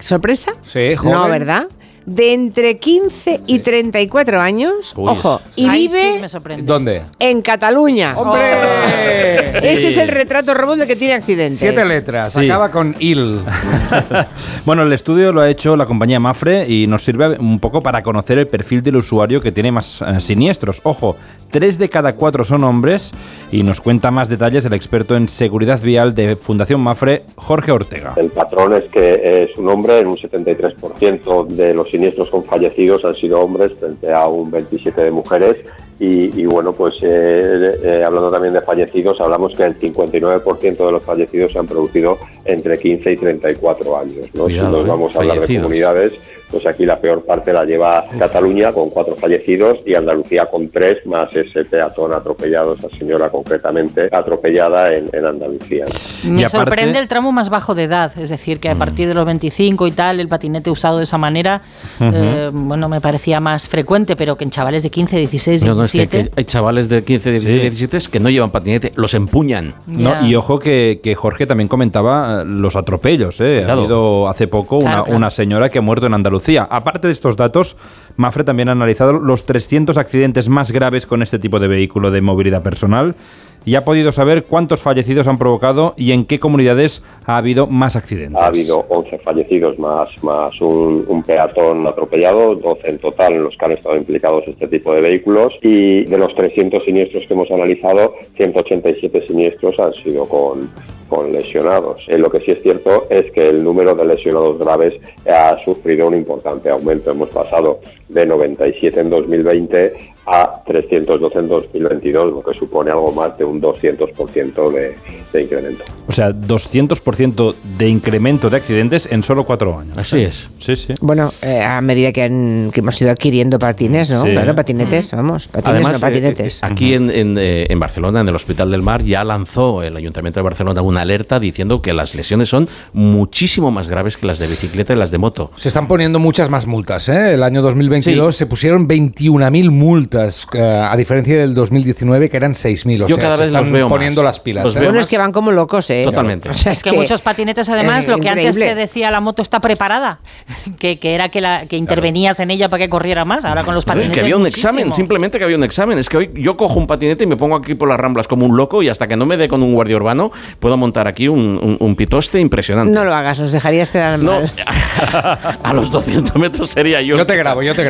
¿Sorpresa? Sí, joven. No, ¿verdad? De entre 15 y 34 años. Uy. Ojo, y Ahí vive sí me sorprende. ¿Dónde? en Cataluña. ¡Hombre! Ese es el retrato robot del que tiene accidentes. Siete letras. Sí. Acaba con il. Bueno, el estudio lo ha hecho la compañía Mafre y nos sirve un poco para conocer el perfil del usuario que tiene más eh, siniestros. Ojo, tres de cada cuatro son hombres y nos cuenta más detalles el experto en seguridad vial de Fundación Mafre, Jorge Ortega. El patrón es que es un hombre, en un 73% de los siniestros con fallecidos han sido hombres frente a un 27% de mujeres Y, y bueno, pues eh, eh, hablando también de fallecidos, hablamos que el 59% de los fallecidos se han producido entre 15 y 34 años. ¿no? Cuidado, si nos eh, vamos a hablar de comunidades, pues aquí la peor parte la lleva Cataluña con cuatro fallecidos y Andalucía con tres, más ese peatón atropellado, esa señora concretamente atropellada en, en Andalucía. Me sorprende el tramo más bajo de edad, es decir, que a partir de los 25 y tal, el patinete usado de esa manera, Ujú. eh, bueno, me parecía más frecuente, pero que en chavales de 15, 16, No, no, es que, 17... que hay chavales de 15, 16, 17 que no llevan patinete, los empuñan. No, y ojo que, que Jorge también comentaba eh, los atropellos. ¿eh? Ha habido hace poco una, claro. una señora que ha muerto en Andalucía. Aparte de estos datos, Mafre también ha analizado los 300 accidentes más graves con este tipo de vehículo de movilidad personal y ha podido saber cuántos fallecidos han provocado y en qué comunidades ha habido más accidentes. Ha habido 11 fallecidos más, más un, un peatón atropellado, 12 en total en los que han estado implicados este tipo de vehículos y de los 300 siniestros que hemos analizado, 187 siniestros han sido con, con lesionados. Eh, lo que sí es cierto es que el número de lesionados graves ha sufrido un importante aumento. Hemos pasado de 97 en 2020 a 312 en 2022, lo que supone algo más de un 200% de, de incremento. O sea, 200% de incremento de accidentes en solo cuatro años. Así es. Sí, sí. Bueno, eh, a medida que, han- que hemos ido adquiriendo patines, ¿no? Sí. Claro, patinetes, vamos, patines, no eh, patinetes. eh, aquí en, en, eh, en Barcelona, en el Hospital del Mar, ya lanzó el Ayuntamiento de Barcelona una alerta diciendo que las lesiones son muchísimo más graves que las de bicicleta y las de moto. Se están poniendo muchas más multas. ¿eh? El año 2022 se pusieron 21.000 multas, eh, a diferencia del 2019 que eran 6.000. O Yo sea, cada se vez están los veo más. poniendo las pilas. Los ¿eh? bueno, es que van como locos, ¿eh? Totalmente. O sea, es que, muchos patinetes, además, lo que antes se decía la moto está preparada, que, que era que, la, que intervenías en ella para que corriera más. Ahora con los patinetes. que había un muchísimo. examen, simplemente que había un examen. Es que hoy yo cojo un patinete y me pongo aquí por las ramblas como un loco y hasta que no me dé con un guardia urbano puedo montar aquí un, un- un pitoste impresionante. No lo hagas, os dejarías quedar mal. A los 200 metros sería yo. Yo te grabo, yo te grabo.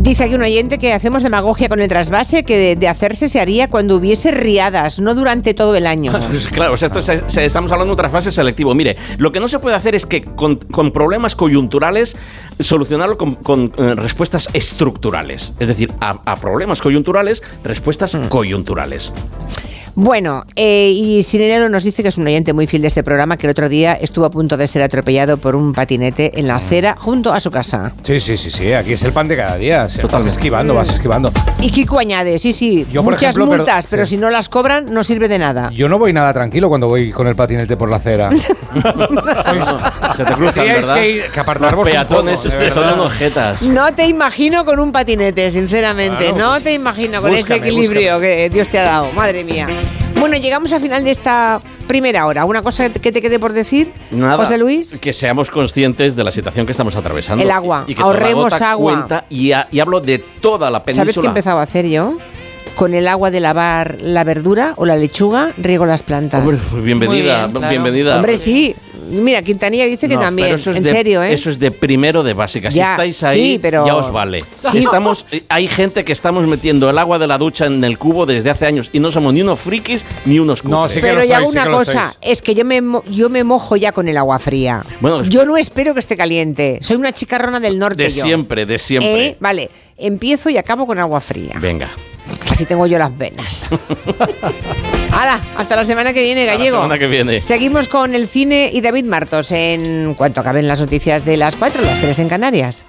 Dice aquí un oyente que hacemos demagogia con el trasvase, que de, de hacerse se haría cuando hubiese riadas, no durante todo el año. Claro, o sea, esto es- se- estamos hablando de un trasvase selectivo. Mire, lo que no se puede hacer es que con, con problemas coyunturales solucionarlo con, con, eh, respuestas estructurales. Es decir, a, a problemas coyunturales, respuestas Mm. coyunturales. Bueno, eh, y Sirenero nos dice que es un oyente muy fiel de este programa, que el otro día estuvo a punto de ser atropellado por un patinete en la acera junto a su casa. Sí, sí, sí, sí. Aquí es el pan de cada día. Se- Vas esquivando, vas esquivando. Y Kiko añade, sí, sí, Yo, por muchas ejemplo, multas, pero, sí. si no las cobran no sirve de nada. Yo no voy nada tranquilo cuando voy con el patinete por la acera. Se te cruzan, ¿verdad? que, ir- que apartaros Los un peatones poco, de este, son verdad. unos jetas. No te imagino con un patinete, sinceramente. Claro, no pues, te imagino con ese búscame, equilibrio que Dios te ha dado. Madre mía. Bueno, llegamos al final de esta primera hora. ¿Una cosa que te quede por decir, Nada, José Luis? Que seamos conscientes de la situación que estamos atravesando. El agua. Y que toda Ahorremos gota agua. cuenta, y, a- y hablo de toda la península. ¿Sabes qué he empezado a hacer yo? Con el agua de lavar la verdura o la lechuga, riego las plantas. Hombre, pues bienvenida, Muy bien, claro. bienvenida. Hombre, sí. Mira, Quintanilla dice que No, también. es En de- serio, ¿eh? Eso es de primero de básica. Si Ya, estáis ahí, sí, pero- ya os vale. Sí. Estamos, hay gente que estamos metiendo el agua de la ducha en el cubo desde hace años y no somos ni unos frikis ni unos cutres. Pero ya hago una cosa, es que yo me, mo- yo me mojo ya con el agua fría. Bueno, yo no espero que esté caliente. Soy una chicarrona del norte. de yo. siempre, de siempre. ¿Eh? Vale, empiezo y acabo con agua fría. Venga. Así tengo yo las venas. ¡Hala! Hasta la semana que viene, Hasta la gallego. semana que viene. Seguimos con el cine y David Martos en cuanto acaben las noticias de las 4, las 3 en Canarias.